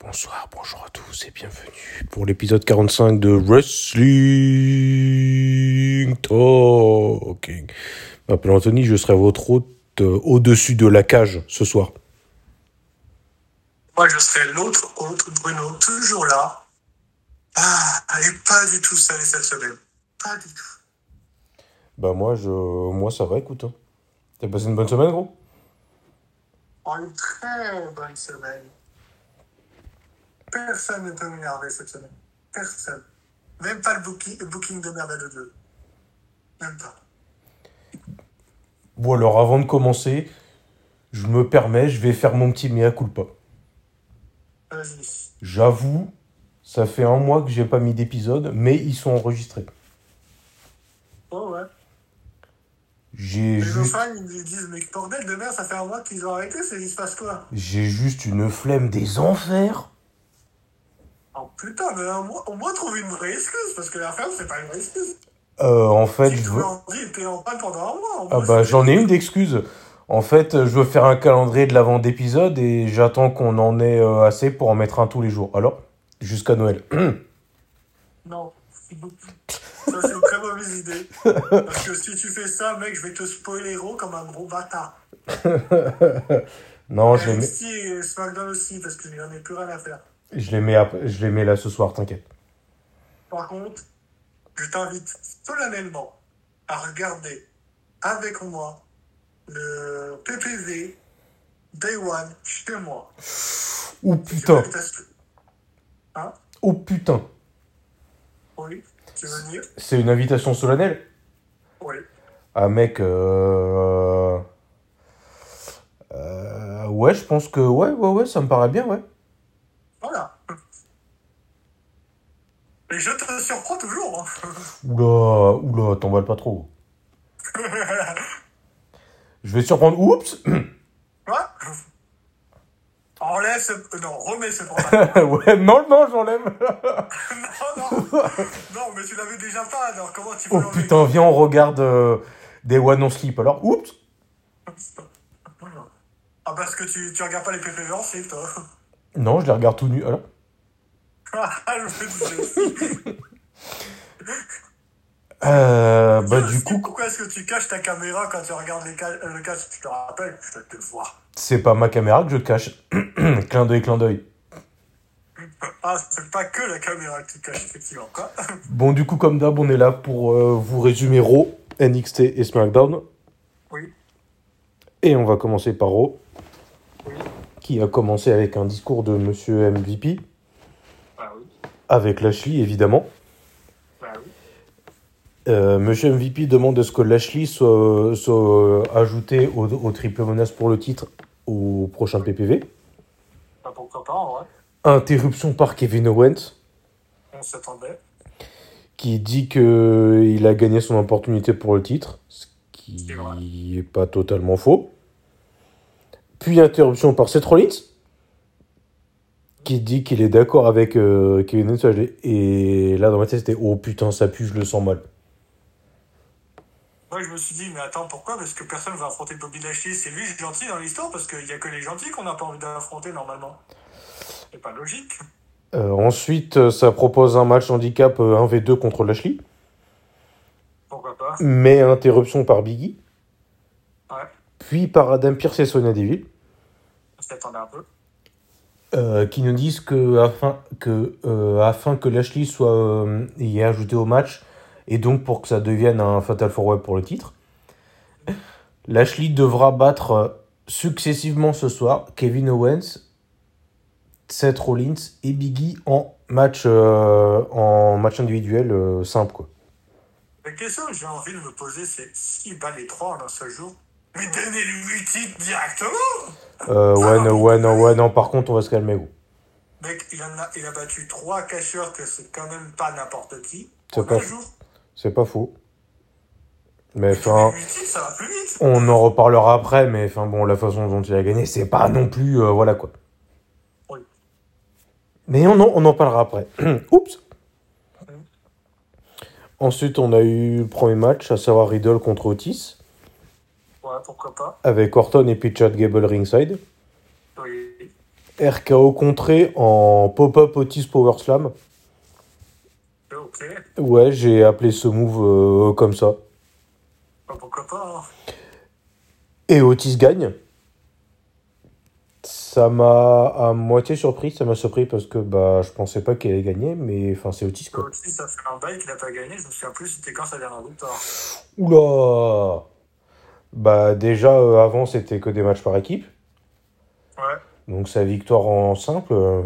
Bonsoir, bonjour à tous et bienvenue pour l'épisode 45 de Wrestling Talking. Je m'appelle Anthony, je serai votre hôte euh, au-dessus de la cage ce soir. Moi, je serai l'autre hôte, Bruno, toujours là. Ah, elle est pas du tout salée cette semaine. Pas du tout. Bah moi, je, moi ça va, écoute. hein. T'as passé une bonne semaine, gros? Oh, une très bonne semaine. Personne ne peut m'énerver cette semaine. Personne. Même pas le booking, le booking de merde de deux. Même pas. Bon alors, avant de commencer, je me permets, je vais faire mon petit mea culpa. Vas-y. J'avoue, ça fait un mois que j'ai pas mis d'épisode, mais ils sont enregistrés. Oh ouais. J'ai Les juste... fans, ils me disent, mais bordel de merde, ça fait un mois qu'ils ont arrêté, il se passe quoi? J'ai juste une flemme des enfers. Oh putain, mais au moins, au moins trouve une vraie excuse, parce que la ferme, c'est pas une vraie excuse. Euh, en fait, je veux... en pendant un mois. Ah bah j'en ai une d'excuse. En fait, je veux faire un calendrier de l'avant d'épisode et j'attends qu'on en ait euh, assez pour en mettre un tous les jours. Alors, jusqu'à Noël. Non. Ça, c'est une très mauvaise idée. Parce que si tu fais ça, mec, je vais te spoiler héros comme un gros bâtard. non, je et SmackDown aussi, parce que j'en ai plus rien à faire. Je les mets, après- je les mets là ce soir, t'inquiète. Par contre, je t'invite solennellement à regarder avec moi le PPV Day One chez moi. Oh putain, Hein? Oh putain. Oui. Tu veux venir? C'est une invitation solennelle? Oui. Ah mec, euh... euh, Ouais, je pense que... Ouais, ouais, ouais, ça me paraît bien, ouais. Voilà. Et je te surprends toujours. hein. Oula, oula, t'emballes pas trop. Je vais surprendre. Oups Quoi? Enlève ce... Non, remets ce pantalon. Ouais, non, non, j'enlève. non, non. Non, mais tu l'avais déjà pas, alors comment tu peux Oh putain, viens, on regarde euh, des One on Sleep. Alors, oups Ah, parce que tu, tu regardes pas les PPV en slip, toi. Non, je les regarde tout nu. Alors, Ah, je me euh, bah du coup, Pourquoi est-ce que tu caches ta caméra quand tu regardes les ca- le casque Tu te rappelles, je te vois. c'est pas ma caméra que je cache. clin d'œil, clin d'œil. Ah, c'est pas que la caméra que tu caches, effectivement, quoi. Bon, du coup, comme d'hab, on est là pour euh, vous résumer Raw, NXT et SmackDown. Oui. Et on va commencer par Raw, Oui. qui a commencé avec un discours de Monsieur MVP. Avec Lashley, évidemment. Bah oui. Euh, Monsieur MVP demande à ce que Lashley soit, soit ajouté au, au triple menace pour le titre au prochain PPV. Bah pourquoi pas, en vrai. Interruption par Kevin Owens, On s'attendait. qui dit que il a gagné son opportunité pour le titre, ce qui C'est vrai. est pas totalement faux. Puis interruption par Seth Rollins, qui dit qu'il est d'accord avec euh, Kevin Owens. Et là, dans ma tête, c'était oh putain, ça pue, je le sens mal. Moi, je me suis dit, mais attends, pourquoi? Parce que personne va affronter Bobby Lashley. C'est lui le gentil dans l'histoire, parce qu'il y a que les gentils qu'on n'a pas envie d'affronter normalement. C'est pas logique. Euh, ensuite, euh, ça propose un match handicap euh, 1v2 contre Lashley, Pourquoi pas mais interruption par Biggie, Ouais, puis par Adam Pearce et Sonya Deville, on s'attendait un peu. Euh, qui nous disent que afin que, euh, afin que Lashley soit euh, y ajouté au match, et donc pour que ça devienne un Fatal 4 pour le titre, Lashley devra battre successivement ce soir Kevin Owens, Seth Rollins et Biggie en match, en individuel simple. Quoi. La question que j'ai envie de me poser, c'est s'il bat les trois en un seul jour, mais donnez-lui le titre directement Euh, ouais, non, ouais, non, ouais, non, par contre, on va se calmer, gros. Mec, il, en a, il a battu trois cacheurs que c'est quand même pas n'importe qui. C'est pas fou. C'est pas faux. Mais enfin, on en reparlera après, mais enfin bon, la façon dont il a gagné, c'est pas non plus, euh, voilà quoi. Oui. Mais on en, on en parlera après. Oups Ensuite, on a eu le premier match, à savoir Riddle contre Otis, Ouais, pourquoi pas. avec Orton et puis Chad Gable ringside. Oui. RKO contré en pop-up Otis Power Slam. Ok, Ouais, j'ai appelé ce move euh, comme ça. Bah, pourquoi pas. hein. Et Otis gagne. Ça m'a à moitié surpris, ça m'a surpris parce que bah je pensais pas qu'il allait gagner, mais enfin c'est Otis quoi. Otis, ça fait un bail qu'il a pas gagné. Je me souviens plus c'était quand sa dernière victoire. Oula Bah déjà euh, avant c'était que des matchs par équipe, Ouais. donc sa victoire en simple. euh,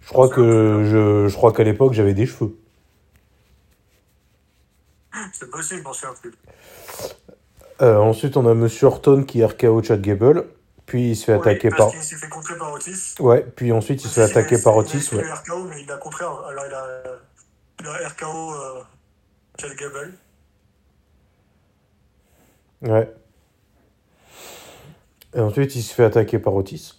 Je crois que je, je crois qu'à l'époque j'avais des cheveux. C'est possible, je m'en souviens plus. Euh, ensuite on a Monsieur Orton qui RKO Chad Gable, puis il se fait Oui, attaquer parce par. qu'il s'est fait contrer par Otis. Ouais, puis ensuite il se fait attaquer il a- par il a Otis. Ouais. le RKO, mais il a contré. Alors il a, il a RKO euh, Chad Gable. Ouais. Et ensuite il se fait attaquer par Otis.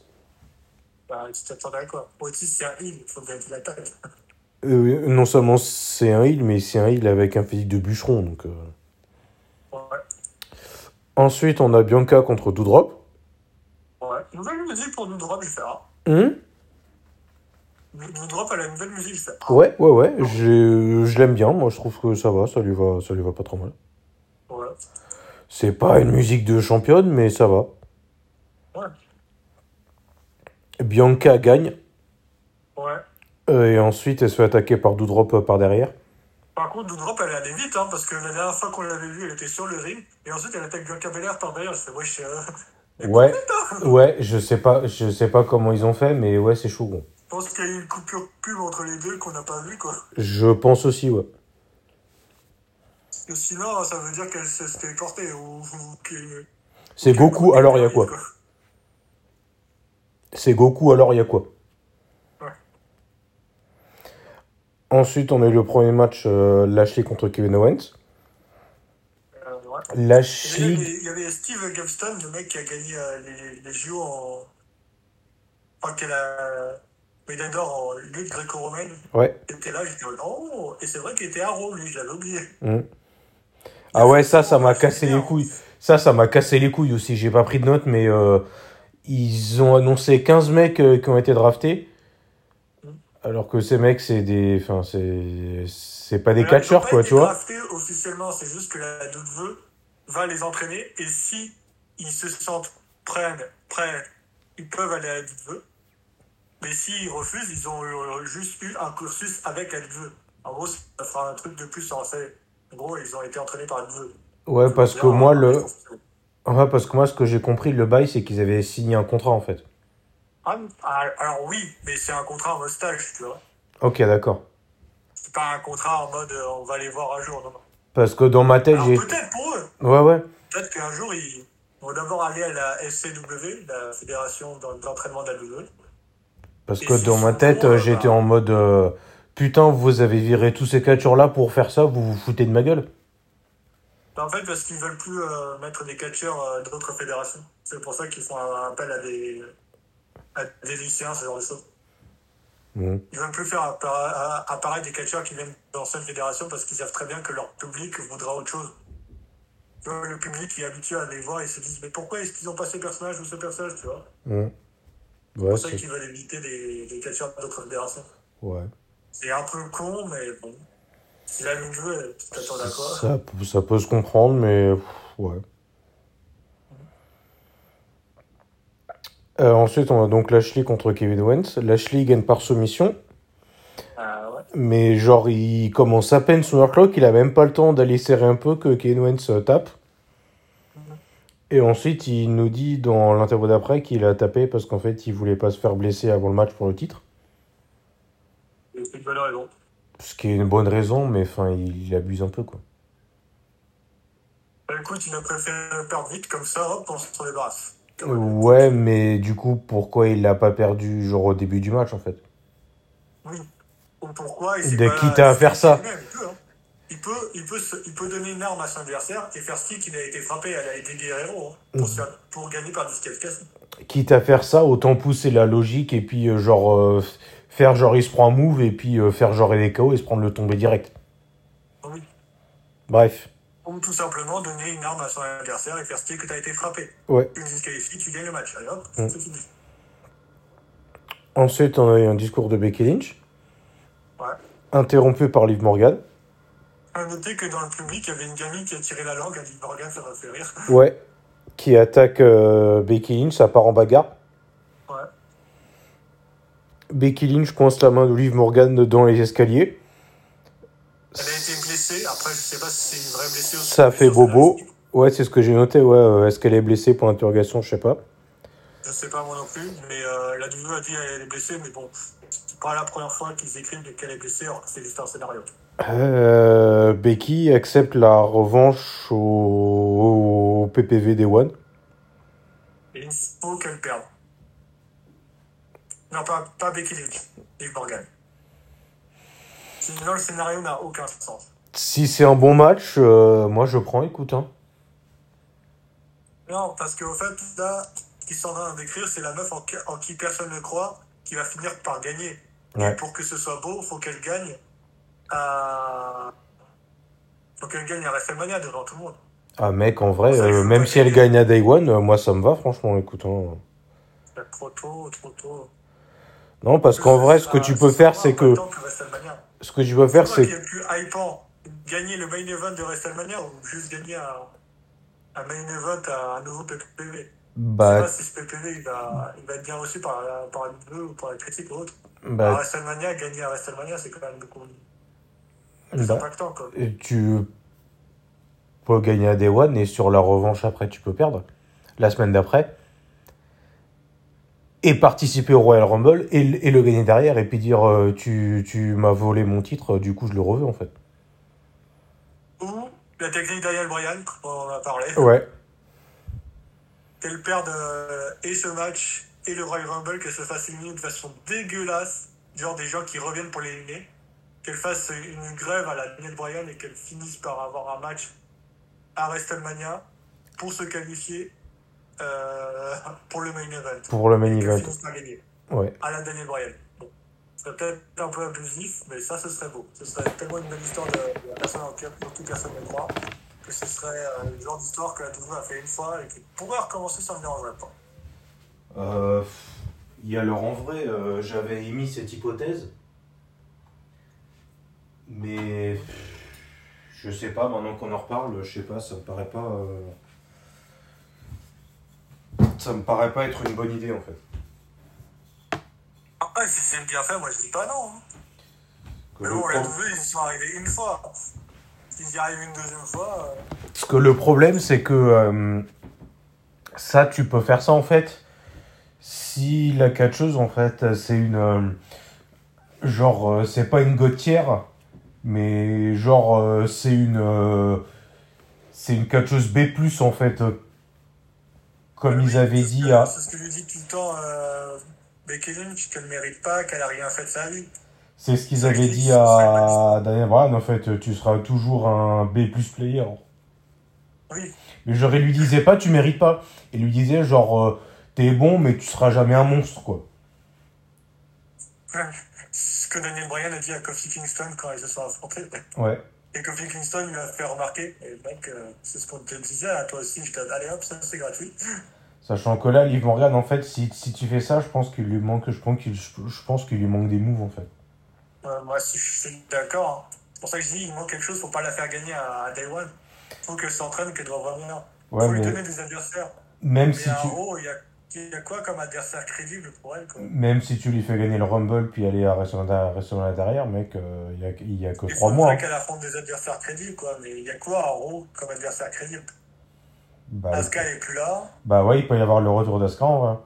Bah, tu t'attendais à quoi? Otis, c'est un heal, il faut bien qu'il attaque. Euh, non seulement c'est un heal, mais c'est un heal avec un physique de bûcheron. Donc, euh. Ouais. Ensuite, on a Bianca contre Doudrop. Ouais. Nouvelle musique pour Doudrop, je fais ah. Hum Doudrop, elle a une nouvelle musique, je fais ouais, ouais, ouais. j'ai- Je l'aime bien. Moi, je trouve que ça va. Ça lui va, ça lui va pas trop mal. Ouais. C'est pas une musique de championne, mais ça va. Ouais. Bianca gagne. Ouais. euh, et ensuite, elle se fait attaquer par Doudrop euh, par derrière. Par contre, Doudrop, elle est allée vite, hein, parce que la dernière fois qu'on l'avait vue, elle était sur le ring, et ensuite elle attaque Bianca Belair par derrière. Je fais, wesh, euh, Ouais. hein. Ouais, je sais pas, je sais pas comment ils ont fait, mais ouais, c'est chaud. bon. Je pense qu'il y a eu une coupure pub entre les deux qu'on n'a pas vu, quoi. Je pense aussi, ouais. Parce que sinon, ça veut dire qu'elle ou, ou que- C'est Goku, alors il y a quoi C'est Goku, alors il y a quoi Ouais. Ensuite, on a eu le premier match euh, Lashley contre Kevin Owens. Euh, ouais. Et Lashley. Il y, avait, Steve Gavston, le mec qui a gagné euh, les, les JO en. Enfin, qui a la médaille d'or en lutte gréco-romaine. Ouais. Il était là, j'ai dit oh Et c'est vrai qu'il était Arrow, lui, je l'avais oublié. Mm. Ah ouais, ça, ça m'a cassé les couilles. Ça, ça m'a cassé les couilles aussi. J'ai pas pris de notes, mais euh, ils ont annoncé 15 mecs euh, qui ont été draftés. Alors que ces mecs, c'est des. Enfin, c'est. C'est pas des catcheurs, quoi, tu vois. draftés officiellement, c'est juste que la WWE va les entraîner et si ils se sentent prêts, prêts ils peuvent aller à la WWE. Mais s'ils refusent, ils ont euh, juste eu un cursus avec la. En gros, ça fera un truc de plus en fait. Gros, ils ont été entraînés par. Ouais, parce que moi, le. Ouais, parce que moi, ce que j'ai compris, le bail, c'est qu'ils avaient signé un contrat, en fait. Ah, ah, alors oui, mais c'est un contrat en mode stage, tu vois. Ok, d'accord. C'est pas un contrat en mode euh, on va les voir un jour. Non, non. Parce que dans ma tête, j'ai. peut-être pour eux. Ouais, ouais. Peut-être qu'un jour, ils vont d'abord aller à la FCW, la Fédération d'en- d'entraînement de la WWE. Parce Et que dans ma tête, j'étais bah. en mode. euh, Putain, vous avez viré tous ces catcheurs-là pour faire ça, vous vous foutez de ma gueule. En fait, parce qu'ils veulent plus euh, mettre des catcheurs euh, d'autres fédérations. C'est pour ça qu'ils font un appel à des, à des lycéens, ce genre de choses. Bon. Ils veulent plus faire appara- apparaître des catcheurs qui viennent d'anciennes fédérations parce qu'ils savent très bien que leur public voudra autre chose. Le public qui est habitué à les voir et se disent mais pourquoi est-ce qu'ils ont pas ce personnage ou ce personnage, tu vois? C'est pour ça qu'ils veulent éviter des, des catcheurs d'autres fédérations. Ouais. C'est un peu con, mais bon. Si la ligne veut, tu t'attends à quoi Ça, peut- ça peut se comprendre, mais. Ouais. Euh, ensuite, on a donc Lashley contre Kevin Owens. Lashley gagne par soumission. Ah ouais. Mais genre, il commence à peine son clock, il a même pas le temps d'aller serrer un peu que Kevin Owens euh, tape. Et ensuite, il nous dit dans l'interview d'après qu'il a tapé parce qu'en fait, il voulait pas se faire blesser avant le match pour le titre. C'est une bonne raison. Ce qui est une bonne raison, mais enfin, il, abuse un peu, quoi. Bah, écoute, il a préféré perdre vite comme ça, hop, on s'en débarrasse. Ouais, mais du coup, pourquoi il l'a pas perdu, genre au début du match, en fait? Oui. Ou pourquoi il De quitte à faire ça. lui-même, Il peut, hein. il, peut, il, peut se- il peut donner une arme à son adversaire et faire style qu'il a été frappé à la des Guerrero hein, pour, se faire- pour gagner par disqualification. Quitte à faire ça, autant pousser la logique et puis, euh, genre, euh, faire genre, il se prend un move et puis euh, faire genre, il est KO et se prendre le tombé direct. Oui. Bref. Ou tout simplement donner une arme à son adversaire et faire style que tu as été frappé. Ouais. Tu me disqualifies, tu gagnes le match. Allez hop, Mm. c'est fini. Ensuite, on a eu un discours de Becky Lynch, Ouais. interrompu par Liv Morgan. À noter que dans le public, il y avait une gamine qui a tiré la langue à Liv Morgan, ça m'a fait rire. Ouais. Qui attaque euh, Becky Lynch, ça part en bagarre. Becky Lynch coince la main de Liv Morgan dans les escaliers. Elle a été blessée. Après, je sais pas si c'est une vraie blessure. Ça fait bobo. Ouais, c'est ce que j'ai noté. Ouais, est-ce qu'elle est blessée pour l'interrogation Je sais pas. Je sais pas moi non plus, mais euh, la WWE a dit qu'elle est blessée, mais bon, c'est pas la première fois qu'ils écrivent qu'elle est blessée, alors que c'est juste un scénario. Euh, Becky accepte la revanche au, au PPV Day One. Et il faut qu'elle perde. Non, pas, pas Becky Lynch, Liv Morgan. Sinon, le scénario n'a aucun sens. Si c'est un bon match, euh, moi je prends, écoute. Hein. Non, parce qu'au fait, là, ce qu'ils sont en train d'écrire, c'est la meuf en, qui- en qui personne ne croit qui va finir par gagner. Ouais. Et pour que ce soit beau, faut qu'elle gagne à. Faut qu'elle gagne à WrestleMania devant tout le monde. Ah mec, en vrai, euh, même si elle gagne à Day One, euh, moi ça me va, franchement, écoute. hein. Trop tôt, trop tôt. Non, parce qu'en vrai, ce que tu peux faire, c'est que. Ce que tu peux faire, C'est plus hypant Gagner le main event de WrestleMania ou juste gagner un, un main event à un nouveau PPV Je sais Bah, pas si ce PPV il va, il va être bien reçu par, la- par ou par la critique ou autre. À bah, WrestleMania, gagner à WrestleMania, c'est quand même beaucoup plus bah, impactant. Quoi. tu peux gagner à Day One et sur la revanche après, tu peux perdre. La semaine d'après. Et participer au Royal Rumble et, le- et le gagner derrière et puis dire euh, tu, tu m'as volé mon titre, du coup je le reveux en fait. Ou la technique Daniel Bryan, on en a parlé, Ouais. qu'elle perde euh, et ce match et le Royal Rumble, qu'elle se fasse éliminer de façon dégueulasse, genre des gens qui reviennent pour l'éliminer, qu'elle fasse une grève à la Daniel Bryan et qu'elle finisse par avoir un match à WrestleMania pour se qualifier euh, pour le main event. Pour le main Et event. Ouais. à la Daniel Bryan. Bon. Ce serait peut-être un peu abusif, mais ça, ce serait beau. Ce serait tellement une belle histoire de, de la personne en qui qui personne ne croit que ce serait euh, le genre d'histoire que la WWE a fait une fois et qui pourrait recommencer sans me dérangerait pas. Euh, il y a alors en vrai, euh, j'avais émis cette hypothèse, mais je sais pas, maintenant qu'on en reparle, je sais pas, ça me paraît pas. euh, Ça me paraît pas être une bonne idée en fait. Après, si c'est bien fait, moi je dis pas non. hein. Que Mais bon, pro- WWE, ils y sont arrivés une fois. S'ils y arrivent une deuxième fois, euh, Parce que le problème, c'est que euh, ça, tu peux faire ça en fait. Si la catcheuse, en fait, c'est une. euh, genre, euh, c'est pas une gotière, mais genre, c'est une. c'est une catcheuse B, en fait. Comme oui, ils avaient dit à. C'est ce que lui dit tout le temps euh, Becky Lynch, qu'elle mérite pas, qu'elle a rien fait de sa vie. C'est ce qu'ils je avaient dis, dit à Daniel Bryan, en fait. Tu seras toujours un B player. Oui, Mais il lui disait pas, tu mérites pas. Il lui disait, genre, euh, t'es bon, mais tu seras jamais un monstre, quoi. ce que Daniel Bryan a dit à Kofi Kingston quand ils se sont affrontés. Ouais. Et Kofi Kingston lui a fait remarquer, et mec, euh, c'est ce qu'on te disait, à toi aussi, je allez hop, ça c'est gratuit. Sachant que là, Liv Morgan, en fait, si, si tu fais ça, je pense qu'il lui manque, je pense qu'il, je pense qu'il lui manque des moves, en fait. Euh, moi, si je suis d'accord. hein. C'est pour ça que je dis, il manque quelque chose, faut pas la faire gagner à, à Day One. Faut qu'elle s'entraîne, qu'elle doit revenir. Ouais, faut lui donner des adversaires. même Mais si tu, gros, il y a, il y a quoi comme adversaire crédible pour elle quoi même si tu lui fais gagner le Rumble puis aller à WrestleMania derrière, mec, euh, il y a, il y a que trois mois. qu'elle affronte des adversaires crédibles, quoi. Mais il y a quoi en gros comme adversaire crédible Bah, Asuka elle est plus là. bah ouais, il peut y avoir le retour d'Asuka, en vrai.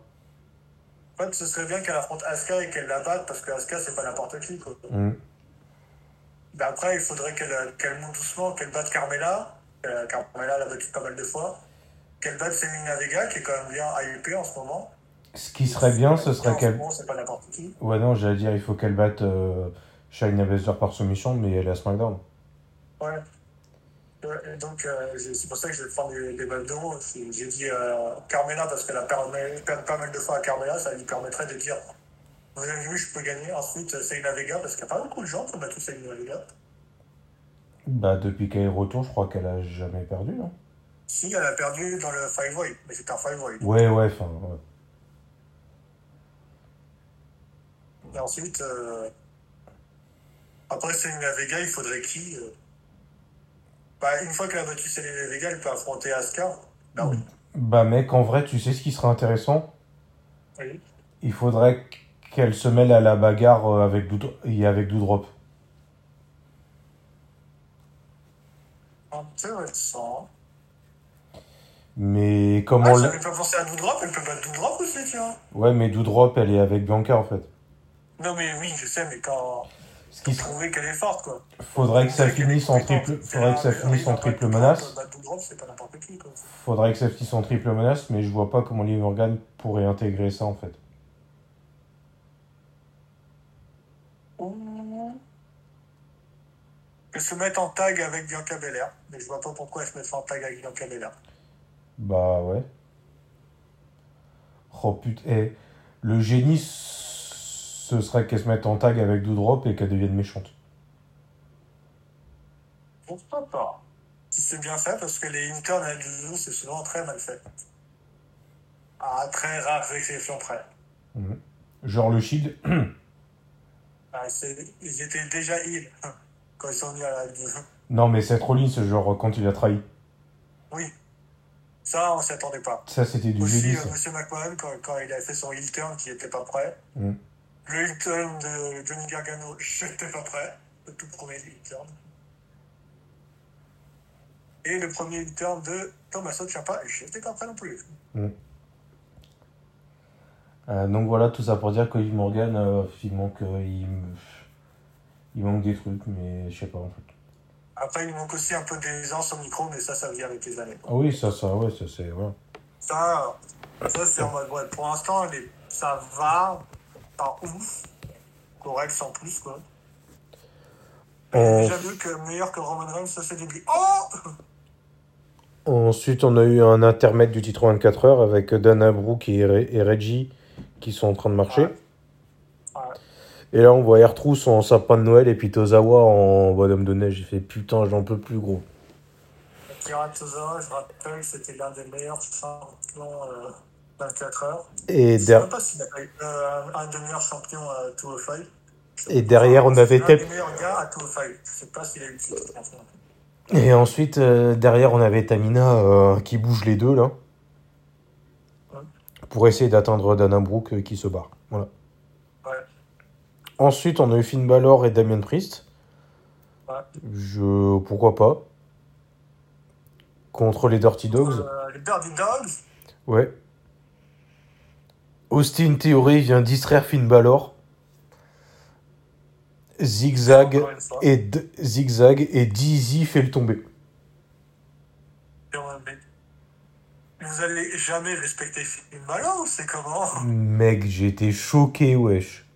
En fait, ce serait bien qu'elle affronte Asuka et qu'elle la batte parce que Asuka c'est pas n'importe qui, quoi. Mm. Mais après, il faudrait qu'elle qu'elle monte doucement, qu'elle batte Carmela. Euh, Carmela l'a battue pas mal de fois. Qu'elle batte Selena Vega, qui est quand même bien hypée en ce moment. Ce qui serait bien, ce serait qu'elle. c'est pas n'importe qui. Ouais, non, j'allais dire, il faut qu'elle batte euh, Shayna Baszler par soumission, mais elle est à SmackDown. Ouais. Et donc, euh, c'est pour ça que je vais prendre des, des balles d'euros. C'est- J'ai dit euh, Carmela parce qu'elle a perdu, pas mal de fois à Carmela, ça lui permettrait de dire Vous avez vu, je peux gagner. Ensuite, euh, Selena Vega, parce qu'il n'y a pas beaucoup de gens qui ont battu Selena Vega. Bah, depuis qu'elle est retour, je crois qu'elle a jamais perdu, non Si, elle a perdu dans le Five Way, mais c'est un Five Way. Ouais, ouais, enfin, ouais. Et ensuite, euh, après Selena Vega, il faudrait qui euh bah, Une fois qu'elle a battu Selena Vega, elle peut affronter Asuka. Bah oui. Bah mec, en vrai, tu sais ce qui serait intéressant? Oui. Il faudrait qu'elle se mêle à la bagarre euh, avec, Doud et avec Doudrop. Intéressant. Mais comment... Ah, le- j'avais pas pensé à Doudrop, elle peut battre Doudrop aussi, tiens. Ouais, mais Doudrop, elle est avec Bianca en fait. Non, mais oui, je sais, mais quand. Ce qui prouver qu'elle est forte, quoi. faudrait que ça finisse en triple, faudrait que ça finisse en triple menace. Quoi. Faudrait que ça finisse en triple menace, mais je vois pas comment Liv Morgan pourrait intégrer ça en fait. Elle se met en tag avec Bianca Belair. Mais je vois pas pourquoi elle se met en tag avec Bianca Belair. Bah ouais. Oh putain, eh, le génie, ce serait qu'elle se mette en tag avec Doudrop et qu'elle devienne méchante. Pourquoi pas? Si c'est bien fait, parce que les internes à Juju, c'est souvent très mal fait. À très rare exception près. Mhm. Genre le Shield, Ah, ils étaient déjà heal quand ils sont venus à la non mais Seth Rollins, genre quand il a trahi. Oui. Ça, on s'y attendait pas. Ça c'était du Aussi, euh. Monsieur McMahon, quand, quand il a fait son heel turn, qui était pas prêt. Mhm. Le heel turn de Johnny Gargano, j'étais pas prêt. Le tout premier heel turn. Et le premier heel turn de Tommaso Ciampa, j'étais pas prêt non plus. Euh, donc voilà, tout ça pour dire que Morgan, euh, il manque, euh, il, il manque des trucs, mais je sais pas en fait. Après, il manque aussi un peu d'aisance au micro, mais ça, ça vient avec les années. Ah oui, ça, ça, ouais, ça c'est, voilà. Ça, ça c'est en mode, ouais, pour l'instant, ça va, pas ouf, correct sans plus, quoi. Euh, J'ai déjà vu que meilleur que Roman Reigns, ça c'est début. Oh Ensuite, on a eu un intermède du titre 24 heures avec Dana Brooke et, Re- et Reggie qui sont en train de marcher. Ouais. Ouais. Et là, on voit Airtruth en sapin de Noël et puis Tozawa en bonhomme de neige. J'ai fait putain, j'en peux plus, gros. Kira Tozawa, je rappelle, c'était l'un des meilleurs champions euh, 24 heures. Et, Je sais pas s'il a eu euh, un des meilleurs champions à 205. et derrière, on avait Tep. meilleurs gars à 205. Je sais pas s'il a eu le titre. franchement. Et ensuite, euh, derrière, on avait Tamina euh, qui bouge les deux, là. Ouais. Pour essayer d'atteindre Dana Brooke euh, qui se barre. Voilà. Ensuite, on a eu Finn Balor et Damien Priest. Ouais. Je... Pourquoi pas Contre les Dirty Dogs. Euh, les Dirty Dogs, Ouais. Austin Theory vient distraire Finn Balor. Zigzag et D- Zigzag et Dizzy fait le tomber. Vous allez jamais respecter Finn Balor, c'est comment? Mec, j'étais choqué, wesh.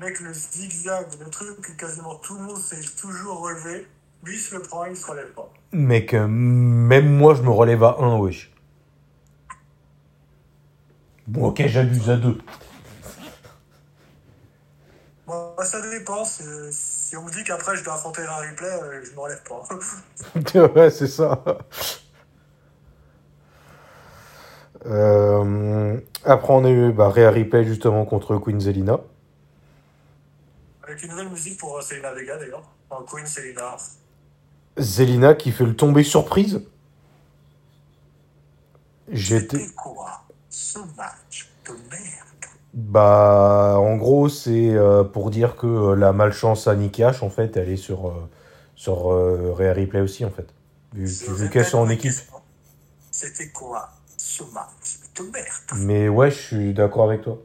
Mec, le zigzag, le truc que quasiment tout le monde s'est toujours relevé, lui il se le prend, il se relève pas. Mec, euh, même moi, je me relève à 1, wesh. Bon, ok, j'abuse à 2. Moi, ça dépend. Si on me dit qu'après je dois affronter un replay, euh, je me relève pas. ouais, c'est ça. Euh, après, on a eu bah, Rhea Ripley justement contre Queen Zelina. Avec une nouvelle musique pour euh, Selena Vega d'ailleurs. En Queen Selena. Zelina qui fait le tomber surprise. J'étais. C'était quoi ce match de merde? Bah, en gros, c'est pour dire que la malchance à Nikki H, en fait, elle est sur, sur Rhea Ripley aussi, en fait. Vu, vu qu'elles sont en équipe. C'était quoi ce match de merde? Mais ouais, je suis d'accord avec toi.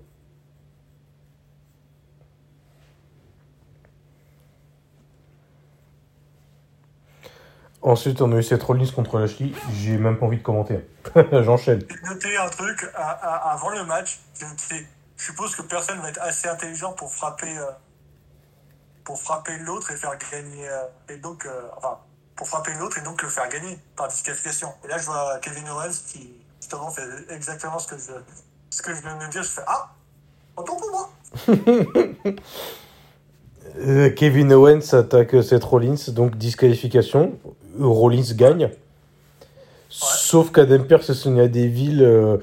Ensuite, on a eu cette Rollins contre Lashley. J'ai même pas envie de commenter. J'enchaîne. J'ai noté un truc à- à- avant le match. Je suppose que personne va être assez intelligent pour frapper, euh, pour frapper l'autre et faire gagner. euh, et donc, euh, enfin, pour frapper l'autre et donc le faire gagner par disqualification. Et là, je vois Kevin Owens qui justement fait exactement ce que je, ce que je viens de dire. Je fais ah, autant pour moi. Kevin Owens attaque Seth Rollins, donc disqualification. Rollins gagne. Sauf qu'Adam Pearce et Sonia Deville euh,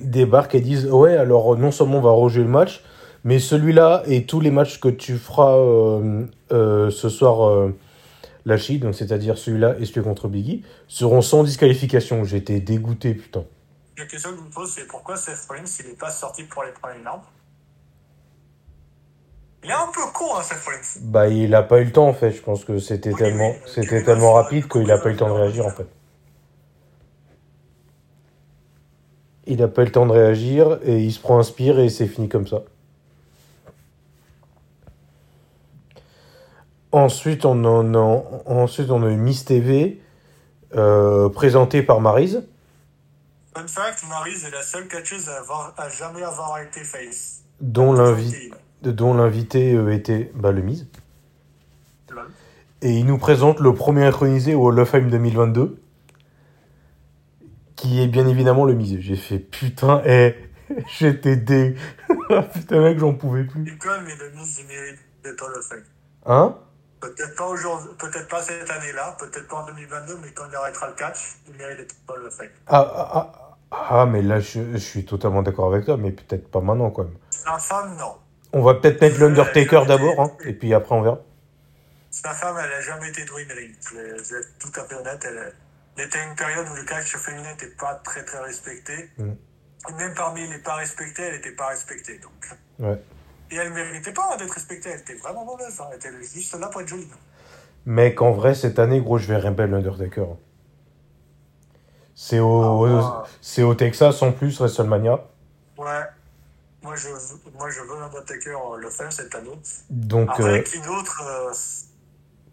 débarquent et disent Ouais, alors non seulement on va roger le match, Mais celui-là et tous les matchs que tu feras euh, euh, ce soir, euh, Lashley, donc c'est-à-dire celui-là et celui contre Biggie, seront sans disqualification. J'étais dégoûté, putain. La question que je me pose, c'est pourquoi Seth Rollins, il n'est pas sorti pour les premières larmes Il est un peu con, hein, Seth Rollins. Bah, il a pas eu le temps en fait. Je pense que c'était Oui, tellement, oui, c'était Kevin tellement Owens, rapide qu'il a pas eu le temps de réagir en fait. Il a pas eu le temps de réagir et il se prend un spire et c'est fini comme ça. Ensuite, on en a, ensuite, on a eu Miss TV, euh, présentée par Maryse. Fun fact, Maryse est la seule catcheuse à, avoir, à jamais avoir été face. dont l'invi- Été- dont l'invité euh, était bah, le. Lol. Et il nous présente le premier intronisé au Hall of Fame 2022, qui est bien évidemment le Miz. J'ai fait putain, et j'étais dé. putain, mec, j'en pouvais plus. Nicole, mais le Miz, il mérite d'être Hall of Fame. Hein? Peut-être pas aujourd'hui, peut-être pas cette année-là, peut-être pas en 2022, mais quand il arrêtera le catch, il mérite d'être Hall of Fame. ah, ah, ah, ah, mais là, je, je suis totalement d'accord avec toi, mais peut-être pas maintenant, quand même. Femme, non. On va peut-être mettre l'Undertaker d'abord, hein, et puis après on verra. Sa femme, elle a jamais été de ring. Vais, vais être tout à fait honnête. Elle, elle était une période où le catch féminin n'était pas très très respecté. Mm. Même parmi les pas respectés, elle n'était pas respectée. Donc. Ouais. Et elle méritait pas d'être respectée. Elle était vraiment mauvaise. hein. Elle était juste là pour être jolie. Mec, en vrai, cette année, gros, je verrai pas l'Undertaker. C'est au, Ah, au Texas en plus, WrestleMania. Ouais. Moi, je, moi, je veux l'Undertaker euh, le faire cette année. Donc, Après, euh, qui d'autre euh,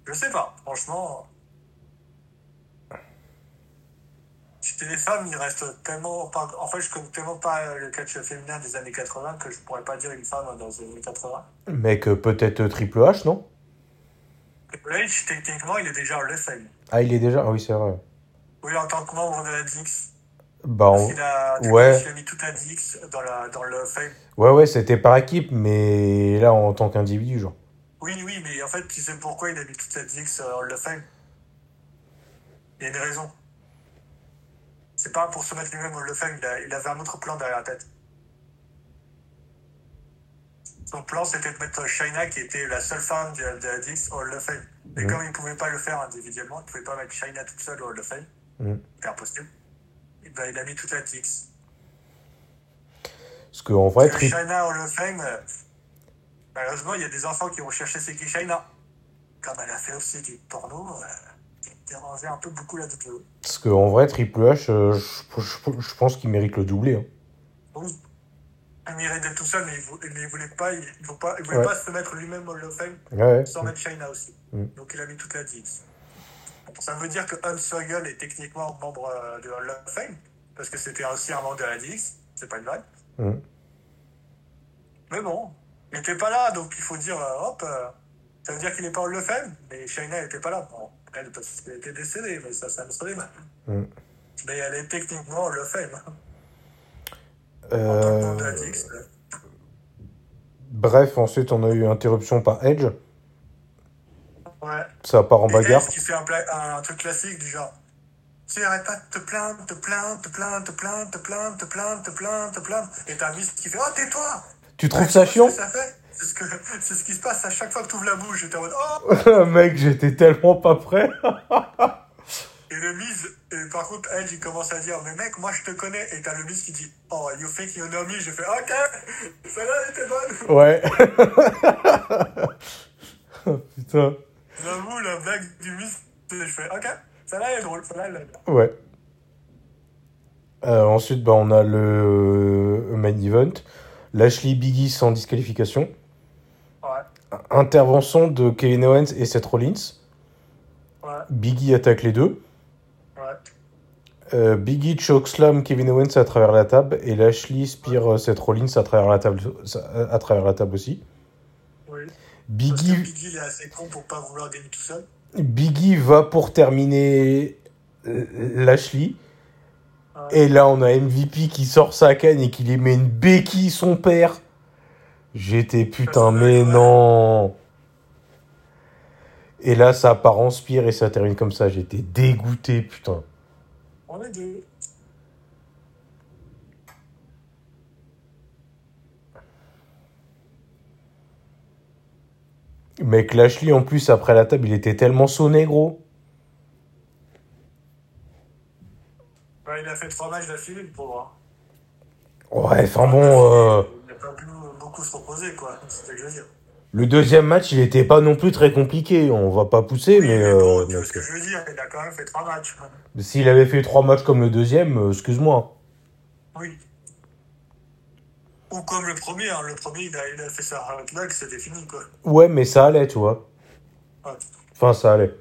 Je sais pas. Franchement. Chez les femmes, il reste tellement pas. En fait, je connais tellement pas le catch féminin des années 80 que je pourrais pas dire une femme dans les années 80. mec, euh, peut-être Triple H, non? Triple H, techniquement, il est déjà le fame. Ah, il est déjà. Ah oui, c'est vrai. Oui, en tant que membre de la Dix. Bah, on- ouais. H, il a mis toute la Dix dans, la, dans le fame. ouais, ouais, c'était par équipe, mais là, en tant qu'individu, genre. Oui, oui, mais en fait, tu sais pourquoi il a mis toute la Dix dans le fame? Il y a une raison. C'est pas pour se mettre lui-même au le fame, il, a- il avait un autre plan derrière la tête. Son plan, c'était de mettre Shaina, qui était la seule femme de, de la Dix, au Fame. Mais Mhm. comme il ne pouvait pas le faire individuellement, il ne pouvait pas mettre Shaina toute seule au Fame, Mhm. c'était impossible. Ben, il a mis toute la Dix. Parce qu'en vrai, tri- Fame, euh, malheureusement, il y a des enfants qui vont chercher c'est qui Shaina. Comme elle a fait aussi du porno, euh, qui dérangeait un peu beaucoup la WWE. parce que, en vrai, Triple H, euh, je, je- je pense qu'il mérite le doublé. hein. Oui. Il mérite d'être tout seul, mais il il voulait pas, il, il voulait pas, il voulait Ouais. pas se mettre lui-même Fame Ouais, ouais. sans mettre Shaina aussi. Mm. Donc il a mis toute la Dix. Ça veut dire que Hans Struggle est techniquement membre euh, de Hall of Fame, parce que c'était aussi un membre de la Dix, c'est pas une. Mhm. Mais bon, il n'était pas là, donc il faut dire, euh, hop, euh, ça veut dire qu'il n'est pas Hall of Fame, mais Shaina n'était pas là. Bon, elle, parce qu'elle était décédée, mais ça, ça me serait mal. Mais elle est techniquement Hall of Fame. hein. En tant que membre de la Dix. euh. Bref, ensuite, on a eu interruption par Edge. Ouais. Ça part en Et bagarre. Qui fait un, un truc classique du genre. Tu arrêtes pas de te plaindre, te plaindre, te plaindre, te plaindre, te plaindre, te plaindre, te plaindre, te plaindre. Et t'as Miss qui fait Oh, tais-toi Tu trouves ça chiant C'est ce que ça fait? C'est ce, qui se passe à chaque fois que tu ouvres la bouche. Et t'es en mode Oh Mec, j'étais tellement pas prêt. Et le Miz, et par contre, Edge, il commence à dire Mais mec, moi je te connais. Et t'as le Miz qui dit Oh, you think you know me J'ai fait Ok, celle-là elle était bonne. Ouais. Putain. J'avoue, la blague du Miz, je fais Ok, celle-là elle est drôle, celle-là elle est. Ouais. Euh, ensuite, bah, on a le main event. Lashley Biggie sans disqualification. Ouais, Intervention de Kevin Owens et Seth Rollins. ouais, Biggie attaque les deux. ouais. Euh, Biggie chokeslam Kevin Owens à travers la table. Et Lashley spire euh, Seth Rollins à travers la table, à travers la table aussi. Oui. Parce que Biggie, Biggie, il est assez con pour pas vouloir gagner tout seul. Biggie va pour terminer euh, Lashley. Ouais. Et là, on a MVP qui sort sa canne et qui lui met une béquille son père. J'étais putain, mais non. Et là, ça part en spire et ça termine comme ça. J'étais dégoûté, putain. On est deux. Mec, Lashley, en plus, après la table, il était tellement sonné, gros. Ouais, il a fait trois matchs d'affilée, le pauvre. Ouais, enfin bon, euh, Il n'a pas pu beaucoup se reposer, quoi. C'est ça que je veux dire. le deuxième match, il était pas non plus très compliqué. On va pas pousser, Oui, mais, mais euh, tu vois ce que je veux dire, il a quand même fait trois matchs. s'il avait fait trois matchs comme le deuxième, euh, excuse-moi. Oui. Ou comme le premier, hein. le premier, il a, il a fait sa c'était fini, quoi. Ouais, mais ça allait, tu vois. Ouais. Enfin, ça allait.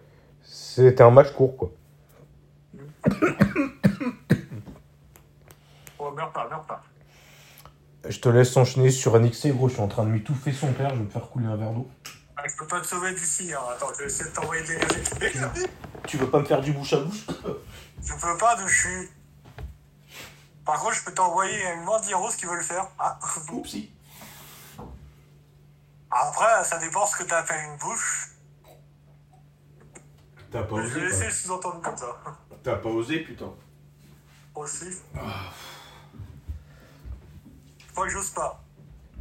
C'était un match court, quoi. Oh, meurs pas, meurs pas. Je te laisse enchaîner sur NXT, gros. Je suis en train de m'étouffer son père. Je vais me faire couler un verre d'eau. Ah, je peux pas te sauver d'ici, hein. Attends, je vais essayer de t'envoyer de l'énergie. Tu veux pas me faire du bouche à bouche Je peux pas je suis. Par contre, je peux t'envoyer une Mandiros qui veut le faire. Ah. Oupsie. Après, ça dépend ce que t'appelles une bouche. T'as pas Je vais laisser le sous-entendre comme ça. T'as pas osé, putain. Aussi. Je crois que j'ose pas.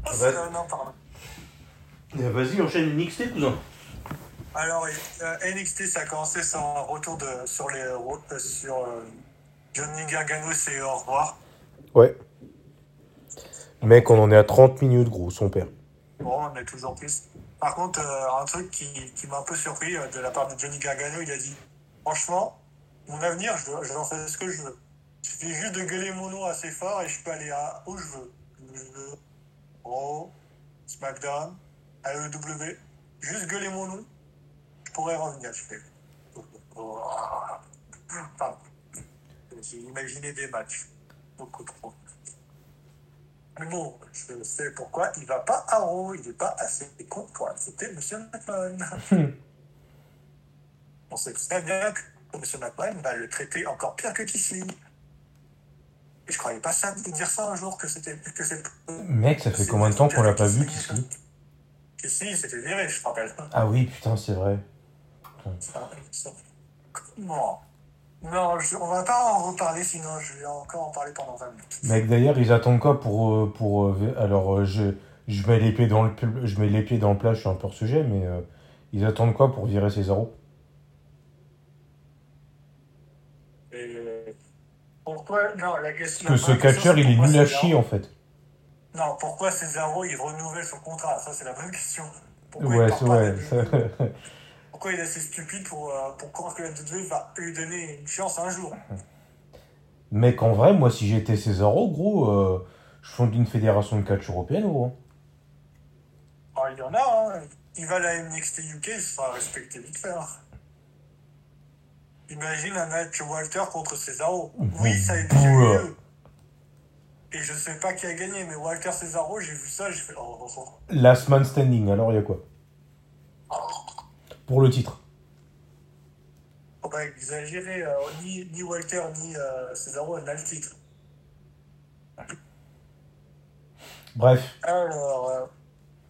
Ah, non, pardon. Eh, Vas-y, enchaîne NXT, cousin. Alors, euh, NXT, ça a commencé un retour de, sur, les, euh, sur euh, Johnny Gargano, c'est au revoir. Ouais. Mec, on en est à 30 minutes, gros, son père. Bon, on est toujours plus. Par contre, euh, un truc qui, qui m'a un peu surpris euh, de la part de Johnny Gargano, il a dit Franchement, mon avenir, je, je vais en faire ce que je veux. Il suffit juste de gueuler mon nom assez fort et je peux aller à où je veux. Où je veux. Raw, SmackDown, AEW. Juste gueuler mon nom, je pourrais revenir. Je fais. Pardon. J'ai imaginé des matchs. Beaucoup trop. Mais bon, je sais pourquoi il va pas à Raw, il n'est pas assez con pour accepter Monsieur McMahon. On sait très bien que Monsieur McMahon va le traiter encore pire que Kisly. Et je croyais pas ça dire ça un jour que c'était que. Mec, ça fait combien de temps qu'on l'a pas vu, Kisly, il s'était viré, je te rappelle. Ah oui, putain, c'est vrai. Comment? Non, je- on va pas en reparler, sinon je vais encore en parler pendant 20 minutes. Mec, d'ailleurs, ils attendent quoi pour. euh, pour euh, alors, euh, je, je, mets les pieds dans le, je mets les pieds dans le plat, je suis un peu hors sujet, mais euh, ils attendent quoi pour virer Cesaro Et pourquoi Non, la question. Parce que ce catcheur, il est nul à chier, en fait. Non, pourquoi Cesaro il renouvelle son contrat? Ça, c'est la vraie question. Pourquoi Ouais, c'est ça- Pourquoi il est assez stupide pour, euh, pour croire que la WWE va lui donner une chance un jour Mec, en vrai, moi, si j'étais Cesaro, gros, euh, je fonde une fédération de catch européenne, gros. Ah, Il y en a, hein. Il va à la NXT UK, il se fera respecter vite fait. hein. Imagine un match Walter contre Cesaro. Oui, ça a été lieu. Et je sais pas qui a gagné, mais Walter Cesaro, j'ai vu ça, j'ai fait. Oh, oh, oh. Last man standing, alors il y a quoi? Pour le titre. Faut pas exagérer, euh, ni, ni Walter ni euh, Cesaro n'a le titre. Bref, Alors, euh,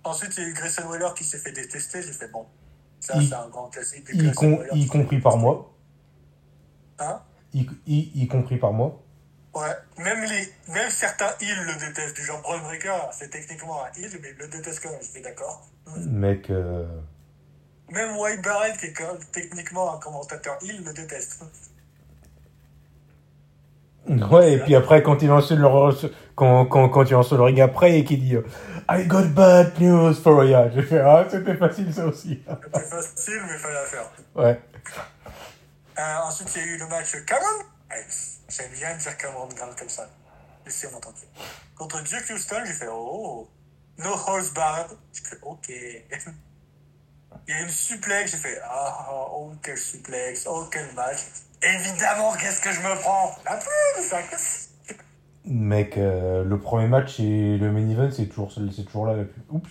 ensuite, il y a eu Grayson Waller qui s'est fait détester. J'ai fait bon. Ça, c'est un grand classique. y, com- compris par moi. Hein? Y, y- y compris par moi. Ouais. Même, les, même certains heals le détestent. Du genre Braun Breaker, c'est techniquement un heal, mais il le déteste quand même. Je suis d'accord. Mec, euh, Même White Barrett, qui est quand même techniquement un commentateur heal, le déteste. Ouais, et puis après, quand il lance le, quand, quand, quand il lance le ring après et qu'il dit euh, I got bad news for you. J'ai fait Ah, c'était facile ça aussi. C'était facile, mais il fallait la faire. ouais. Euh, ensuite, il y a eu le match Cameron. J'aime bien dire Cameron Grant comme ça. Laissez-moi tranquille. Contre Duke Houston, j'ai fait Oh, no horse bad. J'ai fait Ok. Il y a une suplex, j'ai fait Ah, oh, quel suplex, oh, quel match. Évidemment, qu'est-ce que je me prends? La un classique. Mec, euh, le premier match et le main event, c'est toujours, c'est toujours là. la pub. Oups.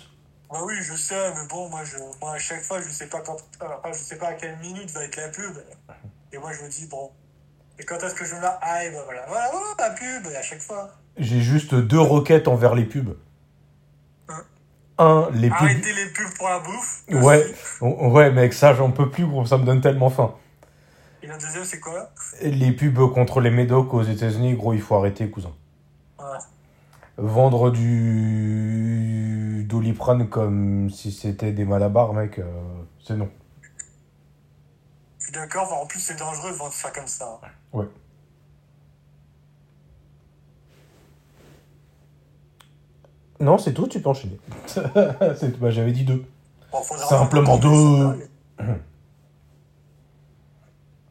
Bah oui, je sais, mais bon, moi, je, moi à chaque fois, je sais pas quand, enfin, je sais pas à quelle minute va être la pub. Et moi, je me dis, bon, et quand est-ce que je me la Ah, et ben voilà, voilà, voilà, la pub, et à chaque fois. J'ai juste deux requêtes envers les pubs. Un, les pubs. Arrêtez les pubs pour la bouffe. Ouais, Aussi. o- ouais, mec, ça j'en peux plus, gros, ça me donne tellement faim. Et la deuxième, c'est quoi? Les pubs contre les médocs aux États-Unis, gros, il faut arrêter, cousin. Ouais. Vendre du doliprane comme si c'était des malabars, mec, euh, c'est non. Je suis d'accord, en plus c'est dangereux de vendre ça comme ça. Ouais. Non, c'est tout, tu peux enchaîner. C'est- bah, J'avais dit deux. Bon, faudra Simplement deux.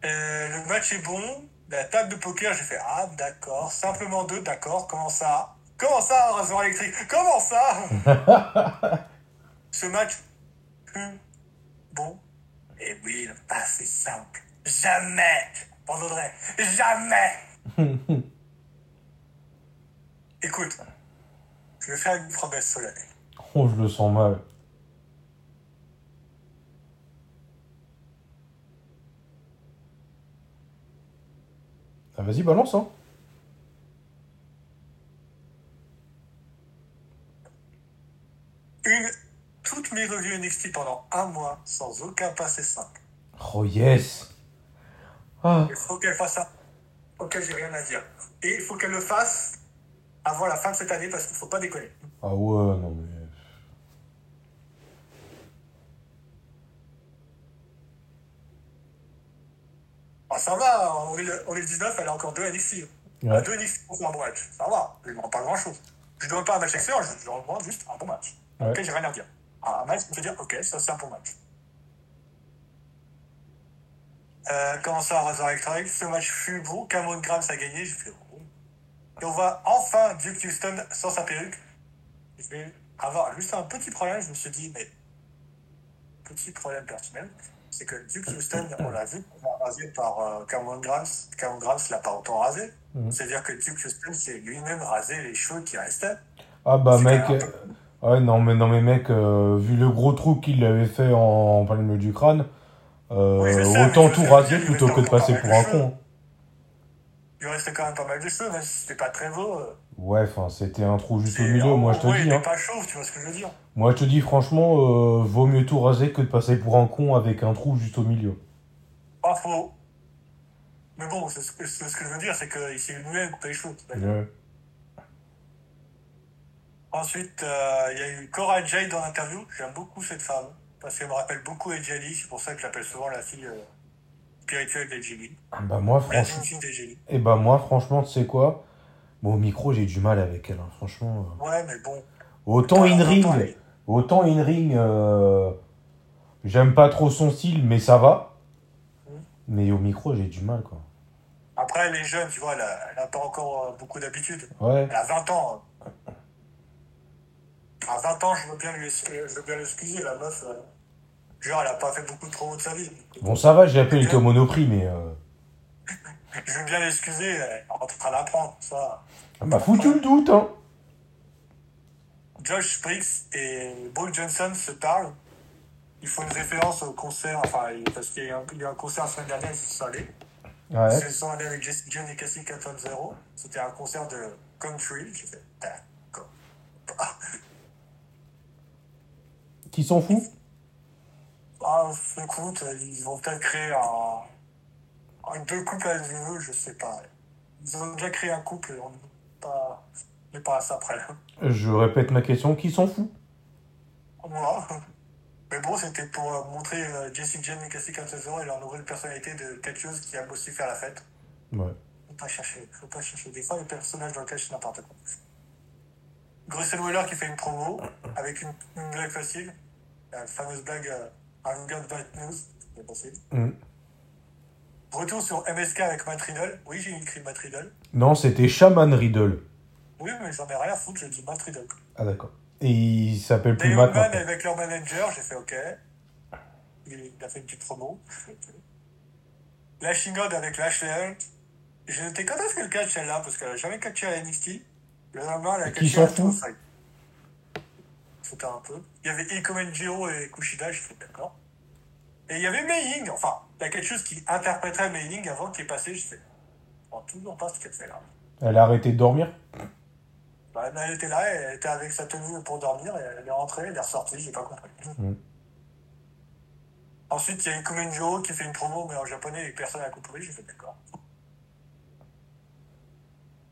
Euh, le match est bon. La table de poker, j'ai fait Ah, d'accord. Simplement deux, d'accord. Comment ça? Comment ça, un rasoir électrique? Comment ça? Ce match bon. Et oui, le pas c'est simple. Jamais Pardonnerai. Jamais Écoute, je vais faire une promesse solennelle. Oh, je le sens mal. Ah, vas-y, balance, hein. Une, toutes mes revues NXT pendant un mois, sans aucun passé simple. Oh, yes. Ah, Il faut qu'elle fasse ça. Ok, j'ai rien à dire. Et il faut qu'elle le fasse avant la fin de cette année parce qu'il faut pas déconner. ah ouais, non, mais. Ah, ça va, on est, le, on est le 19, elle a encore deux NXT. Ouais. deux NXT pour faire un bon match. Ça va, je ne demande pas grand chose. Je ne demande pas un match excellent, je, je demande juste un bon match. Ouais. Ok, j'ai rien à dire. Un match me fait dire, ok, ça c'est un bon match. Euh, comment ça, Razor Electronics Ce match fut beau. Cameron Grimes a gagné. J'ai fait oh. Et on voit enfin Duke Houston sans sa perruque. Je vais avoir juste un petit problème. Je me suis dit, mais petit problème personnel, c'est que Duke Houston, on l'a vu, on l'a rasé par euh, Cameron Grimes. Cameron Grimes l'a pas autant rasé. Mhm. C'est-à-dire que Duke Houston s'est lui-même rasé les cheveux qui restaient. Ah, bah, mec. peu- Ouais, non, mais, non, mais mec, euh, vu le gros trou qu'il avait fait en, en milieu du crâne, euh, Oui, autant tout raser plutôt que de passer pas pour un con. Il restait quand même pas mal de cheveux, même si c'était pas très beau. euh, Ouais, enfin, c'était un trou juste au milieu, en- moi je te ouais, dis. il Hein. pas chauve, tu vois ce que je veux dire. Moi je te dis, franchement, euh, vaut mieux tout raser que de passer pour un con avec un trou juste au milieu. Pas faux. Mais bon, ce, que, c'est ce que je veux dire, c'est qu'il s'est lui-même coupé les cheveux. Ouais. Ensuite, euh, il y a eu Cora Jade dans l'interview. J'aime beaucoup cette femme. Parce qu'elle me rappelle beaucoup Lee. C'est pour ça que je l'appelle souvent la fille euh, Lee. Ah bah moi, franchement, et bah moi, franchement, tu sais quoi? Bon, au micro, j'ai du mal avec elle, hein, franchement. euh. Ouais, mais bon. Autant Attends, in ring, attends, elle- autant in ring, euh, j'aime pas trop son style, mais ça va. Mm. Mais au micro, j'ai du mal, quoi. Après, elle est jeune, tu vois, elle a, elle a pas encore euh, beaucoup d'habitude. Ouais. Elle a 20 ans. hein. À 20 ans, je veux bien lui je veux bien l'excuser, la meuf. Genre, elle a pas fait beaucoup de promos de sa vie. Bon, ça va, j'ai appelé le Monoprix, mais euh, Je veux bien l'excuser, elle est en train d'apprendre, ça. ça m'a foutu le doute, hein. Josh Briggs et Paul Johnson se parlent. Ils font une référence au concert, enfin, parce qu'il y a eu un, concert la semaine dernière, ils sont allés. Ouais. Ils sont allés avec John et Cassie 4.0. C'était un concert de country. J'ai fait, d'accord. Qui s'en fout? Ah, écoute, ils vont peut-être créer un, un deux couples à nouveau, je sais pas. Ils ont déjà créé un couple, on n'est pas, on pas à ça près. Je répète ma question, qui s'en fout? Moi. Mais bon, c'était pour euh, montrer euh, Jessie Jane et Cassie 4.0 et leur nouvelle personnalité de catcheuse qui aime aussi faire la fête. Ouais. Faut pas chercher, faut pas chercher. Des fois, les personnages dans le catch, c'est n'importe quoi. Grayson Waller qui fait une promo avec une, une blague facile. La fameuse blague euh, I've got bad news. C'est possible. Mm. Retour sur MSK avec Matt Riddle. Oui, j'ai écrit Matt Riddle. Non, c'était Shaman Riddle. Oui, mais j'en ai rien à foutre, j'ai dit Matt Riddle. Ah d'accord. Et il s'appelle plus Matt avec leur manager, j'ai fait OK. Il a fait une petite promo. Lashing God avec Lashley. J'ai noté quand est-ce qu'elle catch celle-là Parce qu'elle a jamais catché à NXT. Le lendemain, elle a Qui catché s'en à fout Tour Foutait un peu. Il y avait Ikomen Jiro et Kushida, je suis d'accord. Et il y avait Mei Ying, enfin, la catcheuse qui interpréterait Mei Ying avant qui est passée, je fais. Bon, toujours pas ce qu'elle fait là. Elle a arrêté de dormir? Bah, elle était là, elle était avec sa tenue pour dormir, et elle est rentrée, elle est ressortie, j'ai pas compris. Mm. Ensuite, il y a Ikumen Joe qui fait une promo, mais en japonais, et personne n'a compris, j'ai fait d'accord.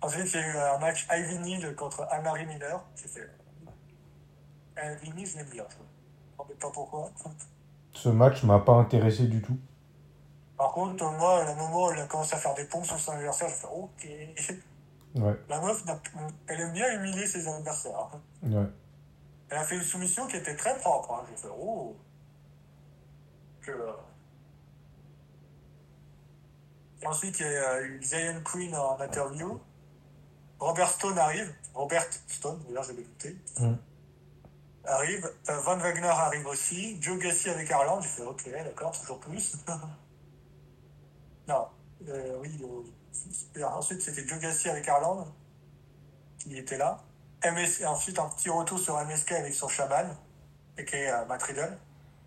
Ensuite, il y a eu un match Ivy Neal contre Amari Miller, j'ai fait. Vini, je l'aime bien. En même temps, pourquoi Ce match m'a pas intéressé du tout. Par contre, moi, à un moment où elle a commencé à faire des pompes sur son adversaire, je fais ok. Ouais, La meuf, elle aime bien humilier ses adversaires. ouais. Elle a fait une soumission qui était très propre. Hein. J'ai fait oh. Que, euh, Ensuite, il y a eu Zion Queen en interview. Robert Stone arrive. Robert Stone, d'ailleurs, j'avais douté. Mm. Arrive. Euh, Van Wagner arrive aussi. Joe Gassi avec Arland. J'ai fait ok, d'accord, toujours plus. non. Euh, oui. euh, ensuite, c'était Joe Gassi avec Arland. qui était là. MS, ensuite, un petit retour sur MSK avec son chaman, qui est euh, Matt.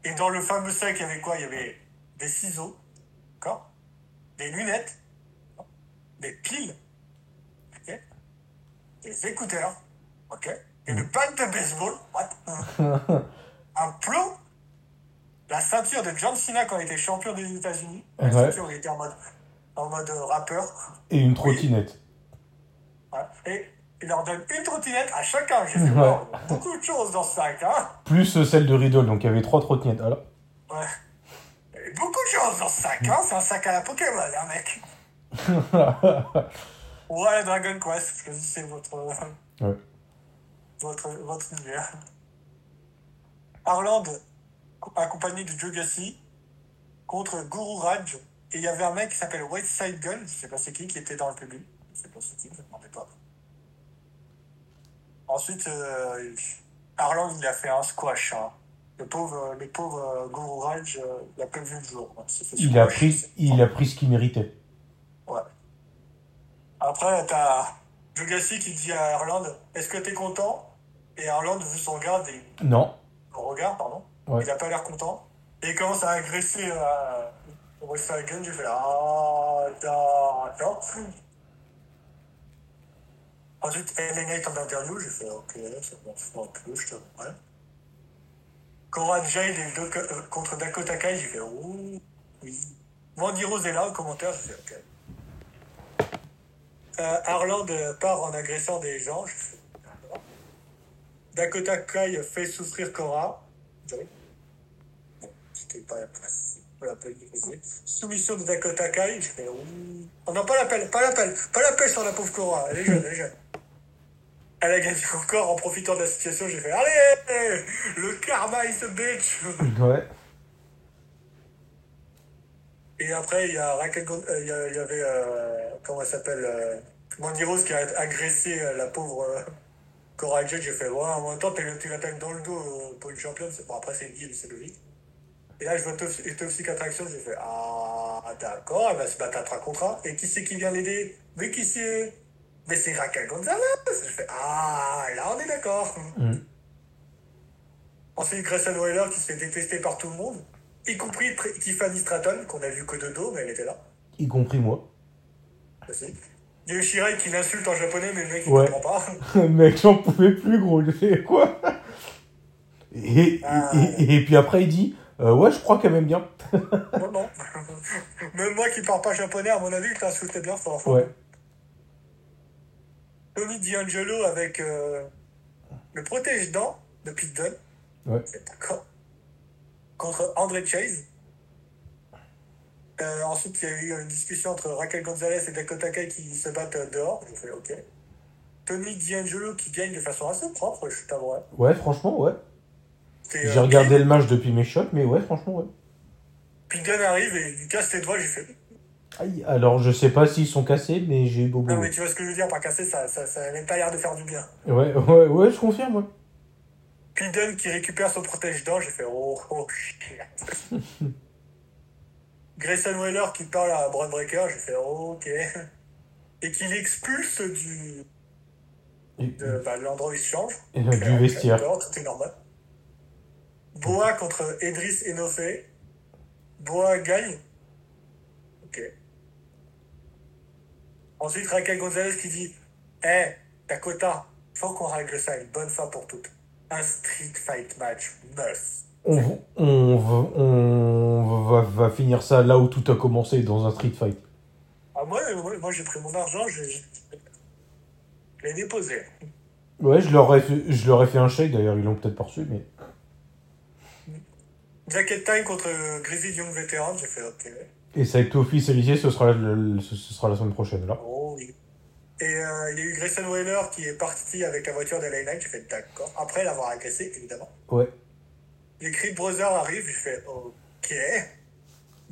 Et dans le fameux sac, il y avait quoi? Il y avait des ciseaux, d'accord? Des lunettes, des piles, Des écouteurs, ok? Une batte de baseball, what? Un plomb La ceinture de John Cena quand il était champion des États-Unis. La Ouais. ceinture où il était en mode, en mode euh, rappeur. Et une trottinette. Ouais. Et il leur donne une trottinette à chacun. J'ai fait Ouais. wow, beaucoup de choses dans ce sac, hein Plus euh, celle de Riddle, donc il y avait trois trottinettes. Alors, Ouais. Et beaucoup de choses dans ce sac, hein C'est un sac à la Pokémon, hein, mec Ouais, Dragon Quest, choisissez votre... Ouais. Votre, votre univers. Arland, accompagné de Joe contre Guru Raj. Et il y avait un mec qui s'appelle White Side Gun, je sais pas c'est qui, qui était dans le public. Je sais pas c'est qui, je ne demandais pas. Ensuite, euh, Arland, il a fait un squash. hein. Le pauvre, le pauvre euh, Guru Raj, euh, il a pas vu le jour. hein. il a pris, il a pris ce qu'il méritait. Ouais. Après, t'as Joe qui dit à Arland, est-ce que t'es content? Et Arland, vu son regard, et Non. regard, pardon, Ouais. il a pas l'air content. Et il commence à agresser euh, Gun. J'ai fait ah, d'accord. Ensuite, LA Knight en interview, j'ai fait ok, c'est bon, c'est bon, plus, je te ouais. Cora Jade Doc- euh, contre Dakota Kai, j'ai fait ouh, oui. Mandy Rose est là en commentaire, j'ai fait ok. Euh, Harland part en agressant des gens, j'ai fait d'accord. Dakota Kai fait souffrir Cora. Oui. Bon, c'était pas la place. Soumission de Dakota Kai, ouh. Oh non, pas l'appel, pas l'appel, pas l'appel sur la pauvre Cora, elle est jeune, elle est jeune. Elle a gagné encore en profitant de la situation, j'ai fait allez, le karma is a bitch. Ouais. Et après, il y a Raquel euh, il y, avait, euh, comment elle s'appelle, euh, Mandy Rose qui a agressé euh, la pauvre Cora Jade. J'ai fait, ouais, en même temps, tu tu l'attaques dans le dos euh, pour une championne. Bon, après, c'est deal, c'est logique. Et là, je vois Toxic Attraction, j'ai fait, ah, d'accord, elle va se battre à trois contrats. Et qui c'est qui vient l'aider? Mais qui c'est? Mais c'est Raquel Gonzalez. J'ai fait, ah, là, on est d'accord. Mm. Ensuite, Grayson Waller qui se fait détester par tout le monde, y compris Tiffany Stratton, qu'on a vu que de dos, mais elle était là Y compris moi. Il y a eu Shirai qui l'insulte en japonais, mais le mec il Ouais. comprend pas. Mec, j'en pouvais plus, gros. J'ai fait quoi? Et, Ah. et, et puis après, il dit euh, Ouais, je crois qu'elle m'aime bien. non, non. Même moi qui parle pas japonais, à mon avis, il t'insultait bien fort. Ouais. Tommy D'Angelo avec euh, le protège-dents de Dunne. Ouais. C'est D'accord. Contre André Chase. Euh, ensuite, il y a eu une discussion entre Raquel Gonzalez et Dakota Kai qui se battent euh, dehors. J'ai fait OK. Tony D'Angelo qui gagne de façon assez propre, je t'avouerai. Ouais, franchement, ouais. J'ai euh, regardé le match depuis mes shots, mais ouais, franchement, ouais. Dunne arrive et il casse les doigts. J'ai fait Aïe, alors je sais pas s'ils sont cassés, mais j'ai eu beau Non, mais tu vois ce que je veux dire par casser, ça, ça, ça pas l'air de faire du bien. Ouais, ouais, ouais, je confirme, ouais. Dunne qui récupère son protège-dents, j'ai fait oh, oh shit. Grayson Waller qui parle à Braun Breaker, j'ai fait oh, ok. Et qui l'expulse du, de bah, l'endroit où il se change. et, du vestiaire. Tout est normal. Boa contre Edris Enofé. Boa gagne. Ok. Ensuite, Raquel Gonzalez qui dit Hé, Dakota, faut qu'on règle ça une bonne fois pour toutes. Un street fight match must. On, on, va- on va, va finir ça là où tout a commencé, dans un street fight. Ah, moi, euh, moi, moi, j'ai pris mon argent, je l'ai déposé. Ouais, je leur ai fait, je leur ai fait un chèque, d'ailleurs, ils l'ont peut-être pas reçu, mais. Jacket Time contre Grizzly Young Veteran, j'ai fait ok. Et ça a été officialisé, ce sera, le- ce ce sera la semaine prochaine, là. Oh oui. Et euh, il y a eu Grayson Waller qui est parti avec la voiture de la Knight, j'ai fait d'accord. Après l'avoir agressé, évidemment. Ouais. Les Creed Brothers arrivent, j'ai fait ok.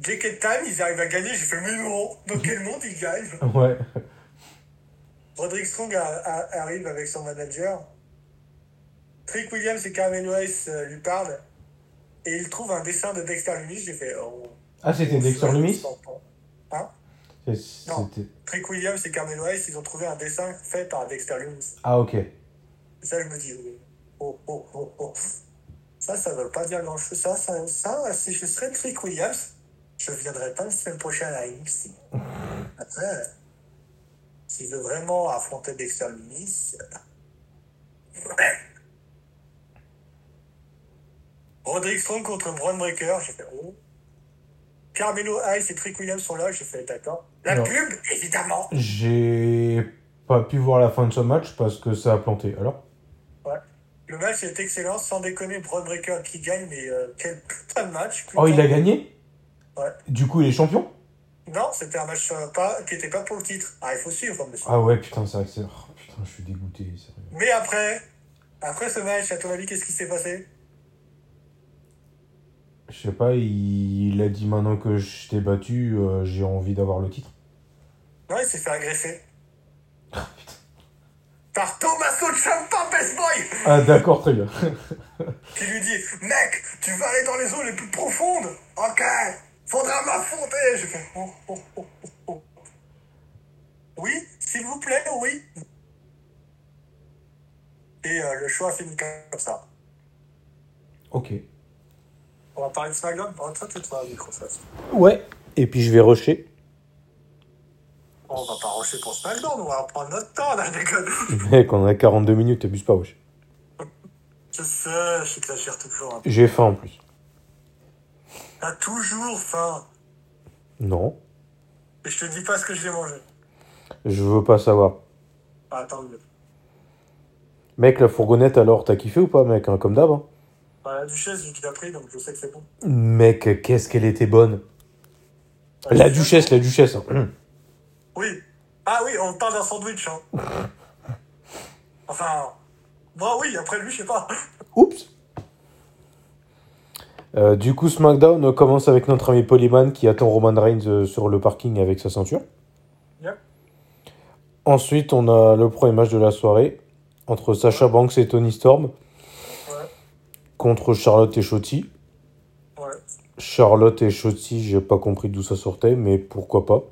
Jacket Time, ils arrivent à gagner, j'ai fait mais non, dans quel monde ils gagnent? Ouais. Roderick Strong a- a- arrive avec son manager. Trick Williams et Carmen Weiss euh, lui parlent. Et il trouve un dessin de Dexter Lumis. J'ai fait. Oh, Ah, c'était Dexter Lumis Hein? Non. Trick Williams et Carmen Weiss, ils ont trouvé un dessin fait par Dexter Lumis. Ah, ok. Et ça, je me dis. Oh, oh, oh, oh. Ça, ça veut pas dire grand chose. Ça, ça, ça, si je serais Trick Williams, je viendrais pas la semaine prochaine à NXT. Après, s'il veut vraiment affronter Dexter Lumis. Roderick Strong contre Braun Breaker, j'ai fait oh. Carmelo Hayes et Trick Williams sont là, j'ai fait d'accord. La Non. pub, évidemment. J'ai pas pu voir la fin de ce match parce que ça a planté. Alors? Le match est excellent, sans déconner, Braun Breaker qui gagne, mais euh, quel putain de match. Oh, il a gagné? Ouais. Du coup, il est champion? Non, c'était un match euh, pas, qui était pas pour le titre. Ah, il faut suivre, monsieur. Ah ouais, putain, c'est vrai que c'est. oh, putain, je suis dégoûté, sérieux. Mais après, après ce match, à ton avis, qu'est-ce qui s'est passé? Je sais pas, il, il a dit maintenant que je t'ai battu, euh, j'ai envie d'avoir le titre. Non, il s'est fait agresser. Ah, putain. Par Tommaso Ciampa, best boy Ah, d'accord, très bien. Qui lui dit Mec, tu vas aller dans les eaux les plus profondes Ok Faudra m'affronter Je fais oh, oh, oh. Oui, s'il vous plaît, oui. Et euh, le choix finit comme ça. ok. On va parler de SmackDown Oh, toi, tu te vas Microsoft. Ouais. Et puis je vais rusher. On va pas rusher pour SmackDown, on va prendre notre temps, là, déconne. Mec, on a 42 minutes, t'abuses pas, wesh. Je sais, je t'exagère toujours. hein. J'ai faim en plus. T'as toujours faim. Non. Et je te dis pas ce que je vais manger. Je veux pas savoir. Ah, attends mieux. Mec, la fourgonnette alors, t'as kiffé ou pas, mec hein, Comme d'hab. hein? Bah, la duchesse, j'ai déjà pris, donc je sais que c'est bon. Mec, qu'est-ce qu'elle était bonne. La duchesse, la duchesse. hein. Oui. Ah oui, on parle d'un sandwich. Hein. Enfin, moi oui, après lui, je sais pas. Oups. Euh, du coup, SmackDown commence avec notre ami Polyman qui attend Roman Reigns euh, sur le parking avec sa ceinture. Yep. Ensuite, on a le premier match de la soirée entre Sasha Banks et Tony Storm Ouais, contre Charlotte et Shotzi. ouais. Charlotte et Shotzi, j'ai pas compris d'où ça sortait, mais pourquoi pas.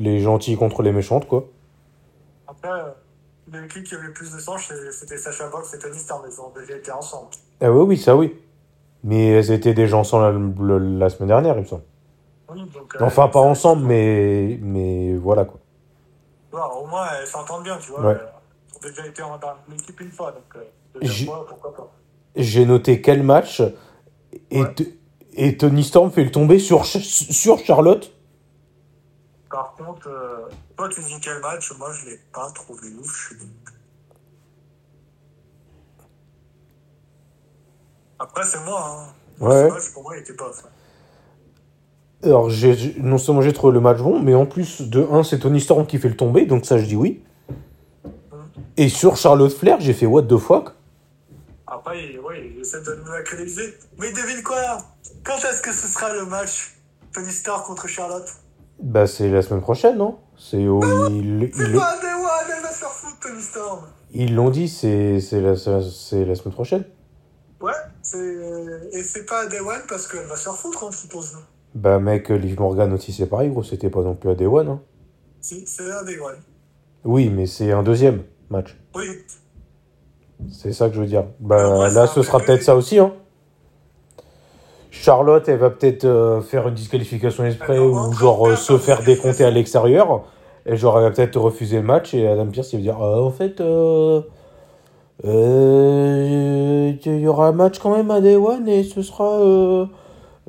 Les gentils contre les méchantes, quoi. Après, euh, l'équipe qui avait le plus de c'est- c'était Sacha Box et Tony Storm. Ils ont déjà été ensemble. Ah oui, oui, ça oui. Mais elles étaient déjà ensemble la, la- la semaine dernière, il me semble. Oui, donc, euh, Enfin, pas ça- ensemble, mais, mais voilà, quoi. Au moins, elles s'entendent bien, tu vois. Ouais. Elles ont déjà été en- dans l'équipe une fois, donc euh, J'ai- fois, pourquoi pas. J'ai noté quel match et, Ouais. et Tony Storm fait le tomber sur, sur Charlotte. Par contre, euh, toi, tu dis quel match Moi, je l'ai pas trouvé ouf. Après, c'est moi. Hein. Ouais. Ce match, pour moi, il était pas. Alors, non seulement j'ai trouvé le match bon, mais en plus, de 1, c'est Tony Storm qui fait le tomber, donc ça, je dis oui. Et sur Charlotte Flair, j'ai fait what the fuck Après, il- ouais, il essaie de nous actualiser. Mais devine quoi Quand est-ce que ce sera le match Tony Stark contre Charlotte? Bah, c'est la semaine prochaine, non? C'est au. Ils C'est ils- pas Day One, elle va se faire foutre, Tony Storm ils l'ont dit, c'est c'est la, c'est la semaine prochaine. Ouais, c'est... et c'est pas un Day One parce qu'elle va se faire foutre, on suppose. non Bah, mec, Liv Morgan aussi, c'est pareil, gros, c'était pas non plus à Day One. Hein. Si, c'est un Day One. Oui, mais c'est un deuxième match. Oui, C'est ça que je veux dire. Bah, Euh, moi, là, ce sera peut-être ça aussi, hein. Charlotte, elle va peut-être euh, faire une disqualification exprès ou genre en euh, se faire décompter à l'extérieur. Et genre, elle va peut-être refuser le match et Adam Pierce, il va dire Ah, En fait, euh, euh, il y aura un match quand même à Day One et ce sera euh,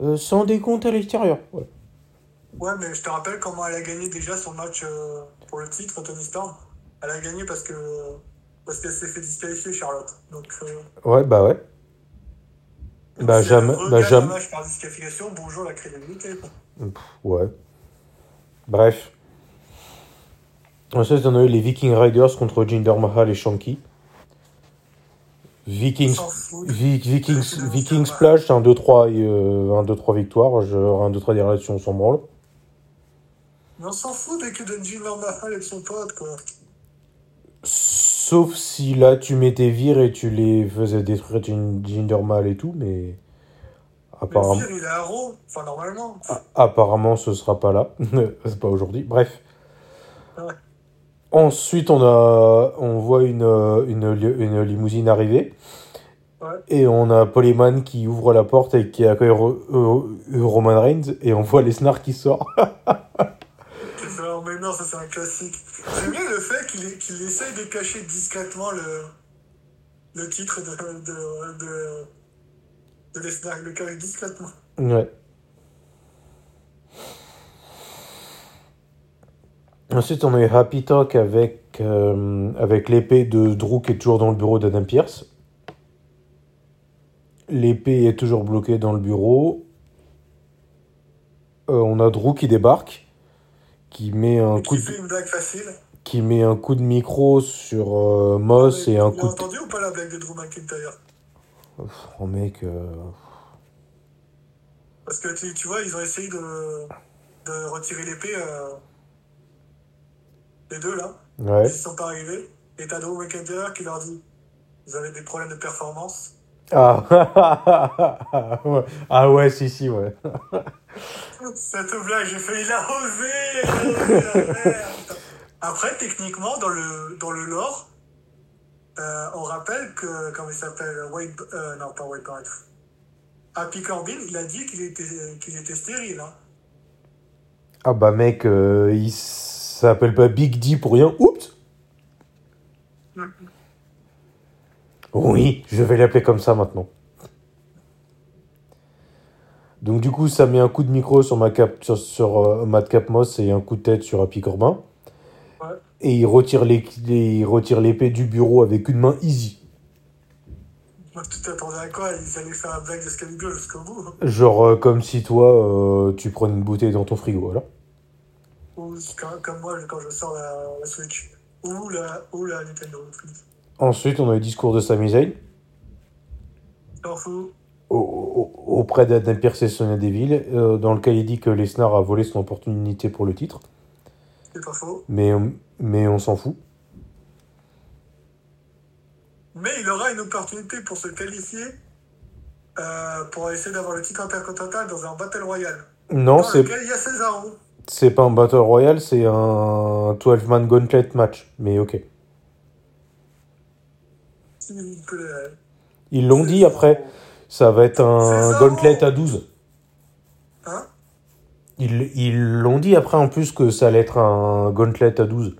euh, sans décompte à l'extérieur. Ouais. ouais, mais je te rappelle comment elle a gagné déjà son match euh, pour le titre, Tony Storm. Elle a gagné parce que parce qu'elle s'est fait disqualifier, Charlotte. Donc, euh, Ouais, bah ouais. Bah jamais. Bah jamais. match par bonjour la crédibilité. Ouais. Bref. Ensuite, on a eu les Viking Riders contre Jinder Mahal et Shanky. Vikings, s'en fout. Vi- Vikings, Vikings Splash, c'est un 2-3 et, euh, un 2-3 victoires. Je, un 2-3 des relations, on s'en branle. Mais on s'en fout dès que donne Jinder Mahal avec son pote, quoi. Sauf si là, tu mettais Vir et tu les faisais détruire Mahal et tout, mais. Mais Apparemment, Fir, il est à Raw. Enfin, normalement. a- apparemment, ce sera pas là. c'est pas aujourd'hui. Bref. Ouais. Ensuite, on, a, on voit une, une, li- une limousine arriver. Ouais. Et on a Paul Heyman qui ouvre la porte et qui accueille Ro- Roman Reigns. Et on voit Lesnar qui sort. Non, ça c'est un classique. J'aime bien le fait qu'il essaye de cacher discrètement le, titre de, de, le cache discrètement. Ouais. Ensuite, on a eu Happy Talk avec, euh, l'épée de Drew qui est toujours dans le bureau d'Adam Pierce. L'épée est toujours bloquée dans le bureau. Euh, on a Drew qui débarque, qui met un Et coup qui de, fait une blague facile. qui met un coup de micro sur euh, Moss et un coup de... entendu ou pas la blague de Drew McIntyre? Oh mec, euh, Parce que tu, tu vois, ils ont essayé de, de retirer l'épée, euh, les deux là. ouais. Ils y sont pas arrivés. Et t'as Drew McIntyre qui leur dit Vous avez des problèmes de performance. Ah. Ouais. ah ouais, si, si, ouais. Cette blague, j'ai failli la oser. Après, techniquement, dans le, dans le lore, euh, on rappelle que, comment il s'appelle, Wade, euh, non, pas Wade Barrett. Happy Corbin, il a dit qu'il était, qu'il était stérile. Hein. Ah bah mec, euh, il s'appelle pas Big D pour rien. Oups Oui, je vais l'appeler comme ça maintenant. Donc du coup, ça met un coup de micro sur, ma cap, sur, sur euh, et un coup de tête sur Happy Corbin. Ouais. Et il retire les- les- il retire l'épée du bureau avec une main easy. Moi, tu t'attendais à quoi? Ils allaient faire un blague d'Escalibur jusqu'au bout. Genre euh, comme si toi, euh, tu prenais une bouteille dans ton frigo, voilà. Ou comme moi, quand je sors la, la Switch. Ou la, ou la Nintendo. Ensuite, on a le discours de Sami Zayn. Auprès Pierce et Sonia Deville, euh, dans lequel il dit que Lesnar a volé son opportunité pour le titre, C'est pas faux. mais, mais on s'en fout. Mais il aura une opportunité pour se qualifier euh, pour essayer d'avoir le titre intercontinental dans un Battle Royale. Non, c'est il y a Cesaro. c'est pas un Battle Royale, c'est un 12-man gauntlet match, mais ok. S'il. Ils l'ont dit après, ça va être un gauntlet à 12. Hein Ils l'ont dit après en plus que ça allait être un gauntlet à 12.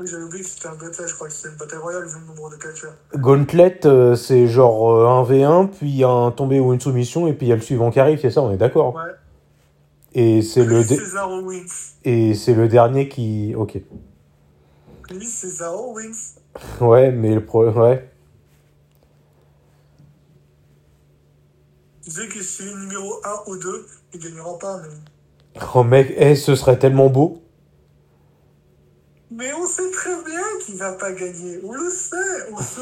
Oui, j'avais oublié que c'était un Gauntlet, je crois que c'était une Battle Royale vu le nombre de catcheurs. Gauntlet, euh, c'est genre euh, un V1, puis un tombé ou une soumission, et puis il y a le suivant qui arrive, c'est ça, on est d'accord. Ouais. Et c'est le, dé- et c'est le dernier qui... Ok. Chris Cesaro wins. Ouais, mais le problème... Ouais. Sais que s'il est numéro 1 ou 2, il gagnera pas. Mais... Oh mec, eh, ce serait tellement beau. mais on sait très bien qu'il va pas gagner. On le sait. On se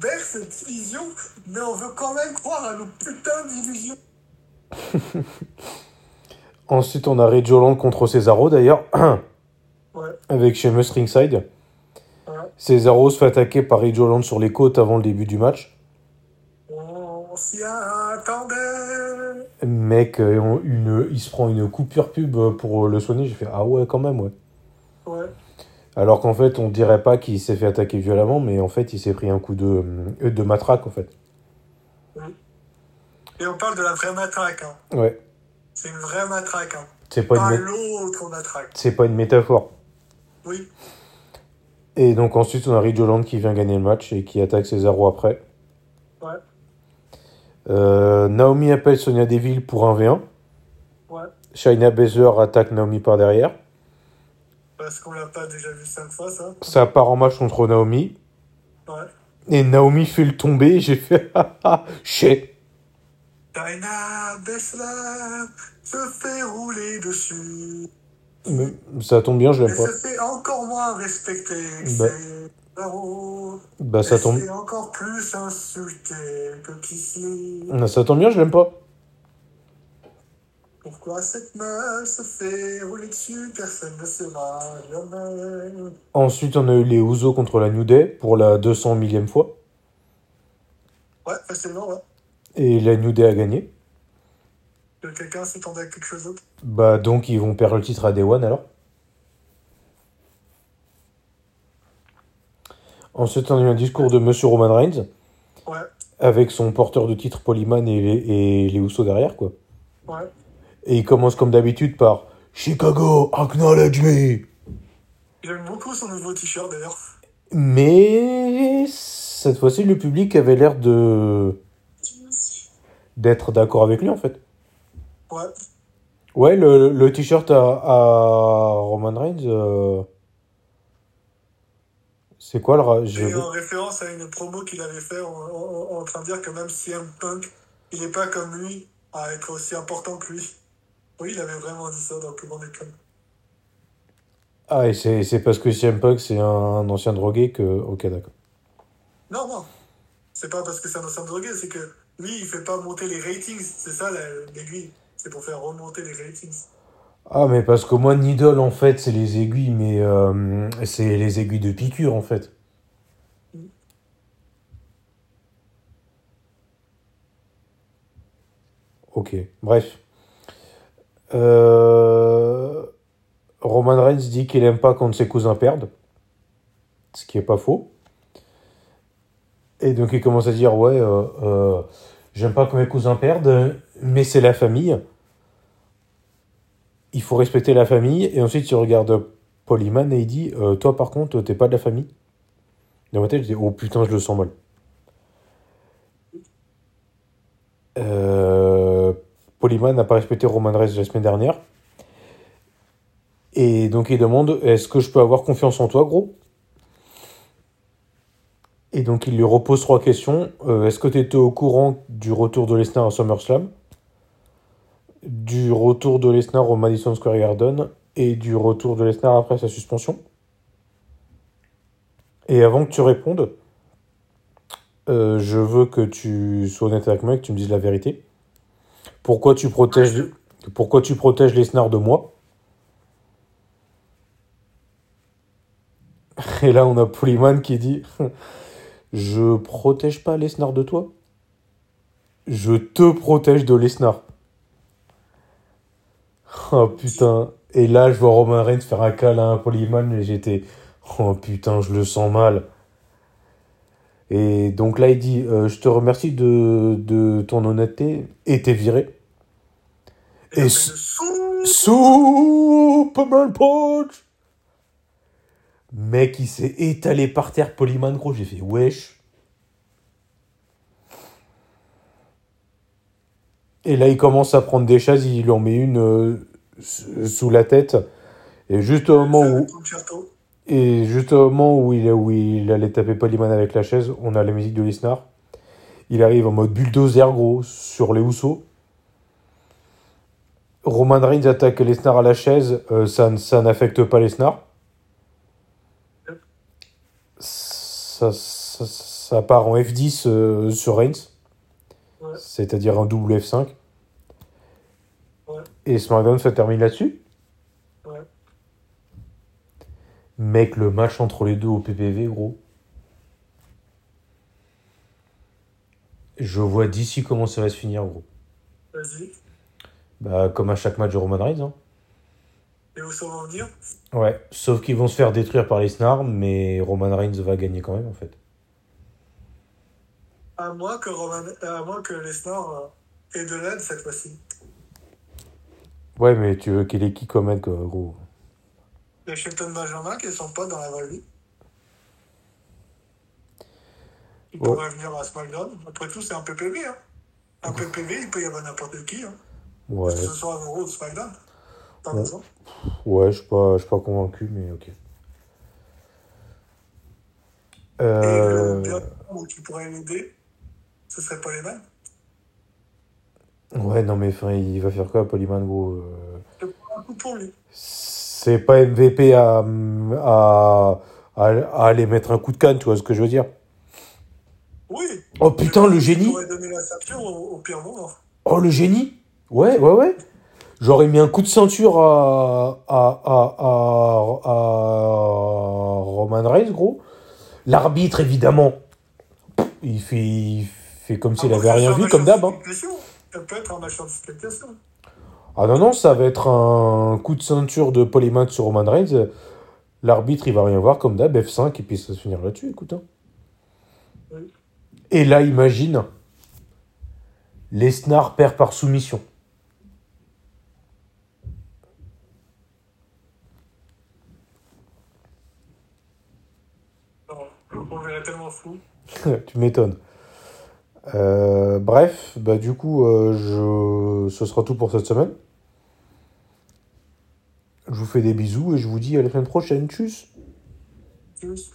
berce cette illusion, mais on veut quand même croire à nos putains d'illusions. Ensuite, on a Ridge Holland contre Cesaro d'ailleurs, Ouais. avec Sheamus ringside. Ouais. Cesaro se fait attaquer par Ridge Holland sur les côtes avant le début du match. On s'y attendait. Mec, euh, on- une, il se prend une coupure pub pour le soigner. J'ai fait ah ouais, quand même, ouais. Ouais. Alors qu'en fait, on dirait pas qu'il s'est fait attaquer violemment, mais en fait, il s'est pris un coup de, euh, de matraque en fait. Et on parle de la vraie matraque. Hein. Ouais, C'est une vraie matraque. Hein. c'est pas, Pas l'autre matraque. c'est pas une métaphore. Oui. Et donc ensuite, on a Ridge Holland qui vient gagner le match et qui attaque Cesaro après. Ouais. Euh, Naomi appelle Sonia Deville pour un V1. Ouais. Baszler attaque Naomi par derrière. Parce qu'on l'a pas déjà vu cinq fois, ça. Ça part en match contre Naomi. Ouais. Et Naomi fait le tomber. J'ai fait ah shit. Diana Bessler se fait rouler dessus. Mais Ça tombe bien, je l'aime pas. se fait encore moins respecter Bah. Bah ça tombe. encore plus que Kisly. Ça tombe bien, je l'aime pas. Pourquoi cette meuf se fait rouler dessus? Personne ne saura jamais. Ensuite, on a eu les Ouzo contre la New Day pour la 200 millième fois. Ouais, facilement, ouais. Et la New Day a gagné. Que quelqu'un s'attendait à quelque chose d'autre. Bah donc ils vont perdre le titre à Day One alors. Ensuite, on a eu un discours de Monsieur Roman Reigns Ouais, avec son porteur de titre Polyman et les, et les Usos derrière quoi. ouais. Et il commence comme d'habitude par Chicago, acknowledge me. J'aime beaucoup son nouveau t-shirt d'ailleurs. Mais cette fois-ci, le public avait l'air de d'être d'accord avec lui en fait. Ouais. Ouais, le, le t-shirt à, à Roman Reigns, euh, c'est quoi le je- Et en référence à une promo qu'il avait fait en, en- en train de dire que même CM Punk, il n'est pas comme lui à être aussi important que lui. Oui, il avait vraiment dit ça dans le grand des clubs. Ah, et c'est c'est parce que CM Punk c'est un ancien drogué que. Ok, d'accord. Non, non. C'est pas parce que c'est un ancien drogué, c'est que lui, il fait pas monter les ratings. C'est ça la- l'aiguille. C'est pour faire remonter les ratings. Ah, mais parce que moi, Needle en fait, c'est les aiguilles, mais euh, c'est les aiguilles de piqûre en fait. Ok, bref. Euh, Roman Reigns dit qu'il aime pas quand ses cousins perdent. Ce qui est pas faux. Et donc il commence à dire Ouais, euh, j'aime pas quand mes cousins perdent, mais c'est la famille. Il faut respecter la famille. Et ensuite il regarde Polyman et il dit Euh, Toi par contre, t'es pas de la famille. Dans ma tête, je dis Oh putain, je le sens mal. Euh, Polyman n'a pas respecté Roman Reigns la semaine dernière. Et donc il demande Est-ce que je peux avoir confiance en toi, gros? Et donc il lui repose trois questions. Euh, Est-ce que tu étais au courant du retour de Lesnar à SummerSlam? Du retour de Lesnar au Madison Square Garden Et du retour de Lesnar après sa suspension Et avant que tu répondes, euh, je veux que tu sois honnête avec moi et que tu me dises la vérité. Pourquoi tu protèges, pourquoi tu protèges Lesnar de moi? Et là, on a Polyman qui dit Je protège pas Lesnar de toi? Je te protège de Lesnar. Oh putain. Et là, je vois Roman Reigns faire un câlin à Polyman et j'étais Oh putain, je le sens mal. Et donc là, il dit euh, Je te remercie de, de ton honnêteté et t'es viré. Et, Et Superman Punch Mec, il s'est étalé par terre, Polyman, gros. J'ai fait wesh. Et là, il commence à prendre des chaises, il lui en met une euh, sous la tête. Et juste au moment où, et juste au moment où il, où il allait taper Polyman avec la chaise, on a la musique de Lesnar. Il arrive en mode bulldozer, gros, sur les housseaux. Roman Reigns attaque Lesnar à la chaise, euh, ça, ça n'affecte pas Lesnar. Ça, ça, ça part en F10 euh, sur Reigns, Ouais. c'est-à-dire un double F5. Ouais. Et SmackDown se termine là-dessus. Ouais. Mec, le match entre les deux au PPV, gros. Je vois d'ici comment ça va se finir, gros. Vas-y. Bah, comme à chaque match de Roman Reigns. Hein. Et où ça va en venir? Ouais, sauf qu'ils vont se faire détruire par les snars, mais Roman Reigns va gagner quand même, en fait. À moins que, Roman... à moins que Lesnar euh, ait de l'aide cette fois-ci. Ouais, mais tu veux qu'il ait qui comme quoi, gros? Les Shelton Benjamin qui sont pas dans la vraie vie. Il Ouais. pourrait venir à SmackDown. Après tout, c'est un PPV. Hein. Un PPV, il peut y avoir n'importe qui. Hein. Ouais. Que ce soit un Raw ou SmackDown. T'as Ouais. raison. Ouais, je suis pas, pas convaincu, mais ok. Et Euh, le bien où tu pourrais l'aider, ce serait pas les mêmes. Ouais, non, mais enfin, il va faire quoi, Polyman, gros euh, pour lui. C'est pas MVP à, à, à, à aller mettre un coup de canne, tu vois ce que je veux dire? Oui. Oh putain, le génie donné la ceinture au, au pire moment. Oh, le génie Ouais, ouais, ouais. J'aurais mis un coup de ceinture à, à, à, à, à Roman Reigns, gros. L'arbitre, évidemment, il fait, il fait comme s'il avait Après, rien vu, comme d'hab. hein. Un match. Ah non, non, ça va être un coup de ceinture de Polyman sur Roman Reigns. L'arbitre, il va rien voir, comme d'hab, F5, et puis ça se finir là-dessus, écoute. hein. Oui. Et là, imagine, Lesnar perd par soumission. Non, on verrait tellement fou. tu m'étonnes. Euh, bref, bah du coup, euh, je... ce sera tout pour cette semaine. Je vous fais des bisous et je vous dis à la semaine prochaine. Tchuss Juste.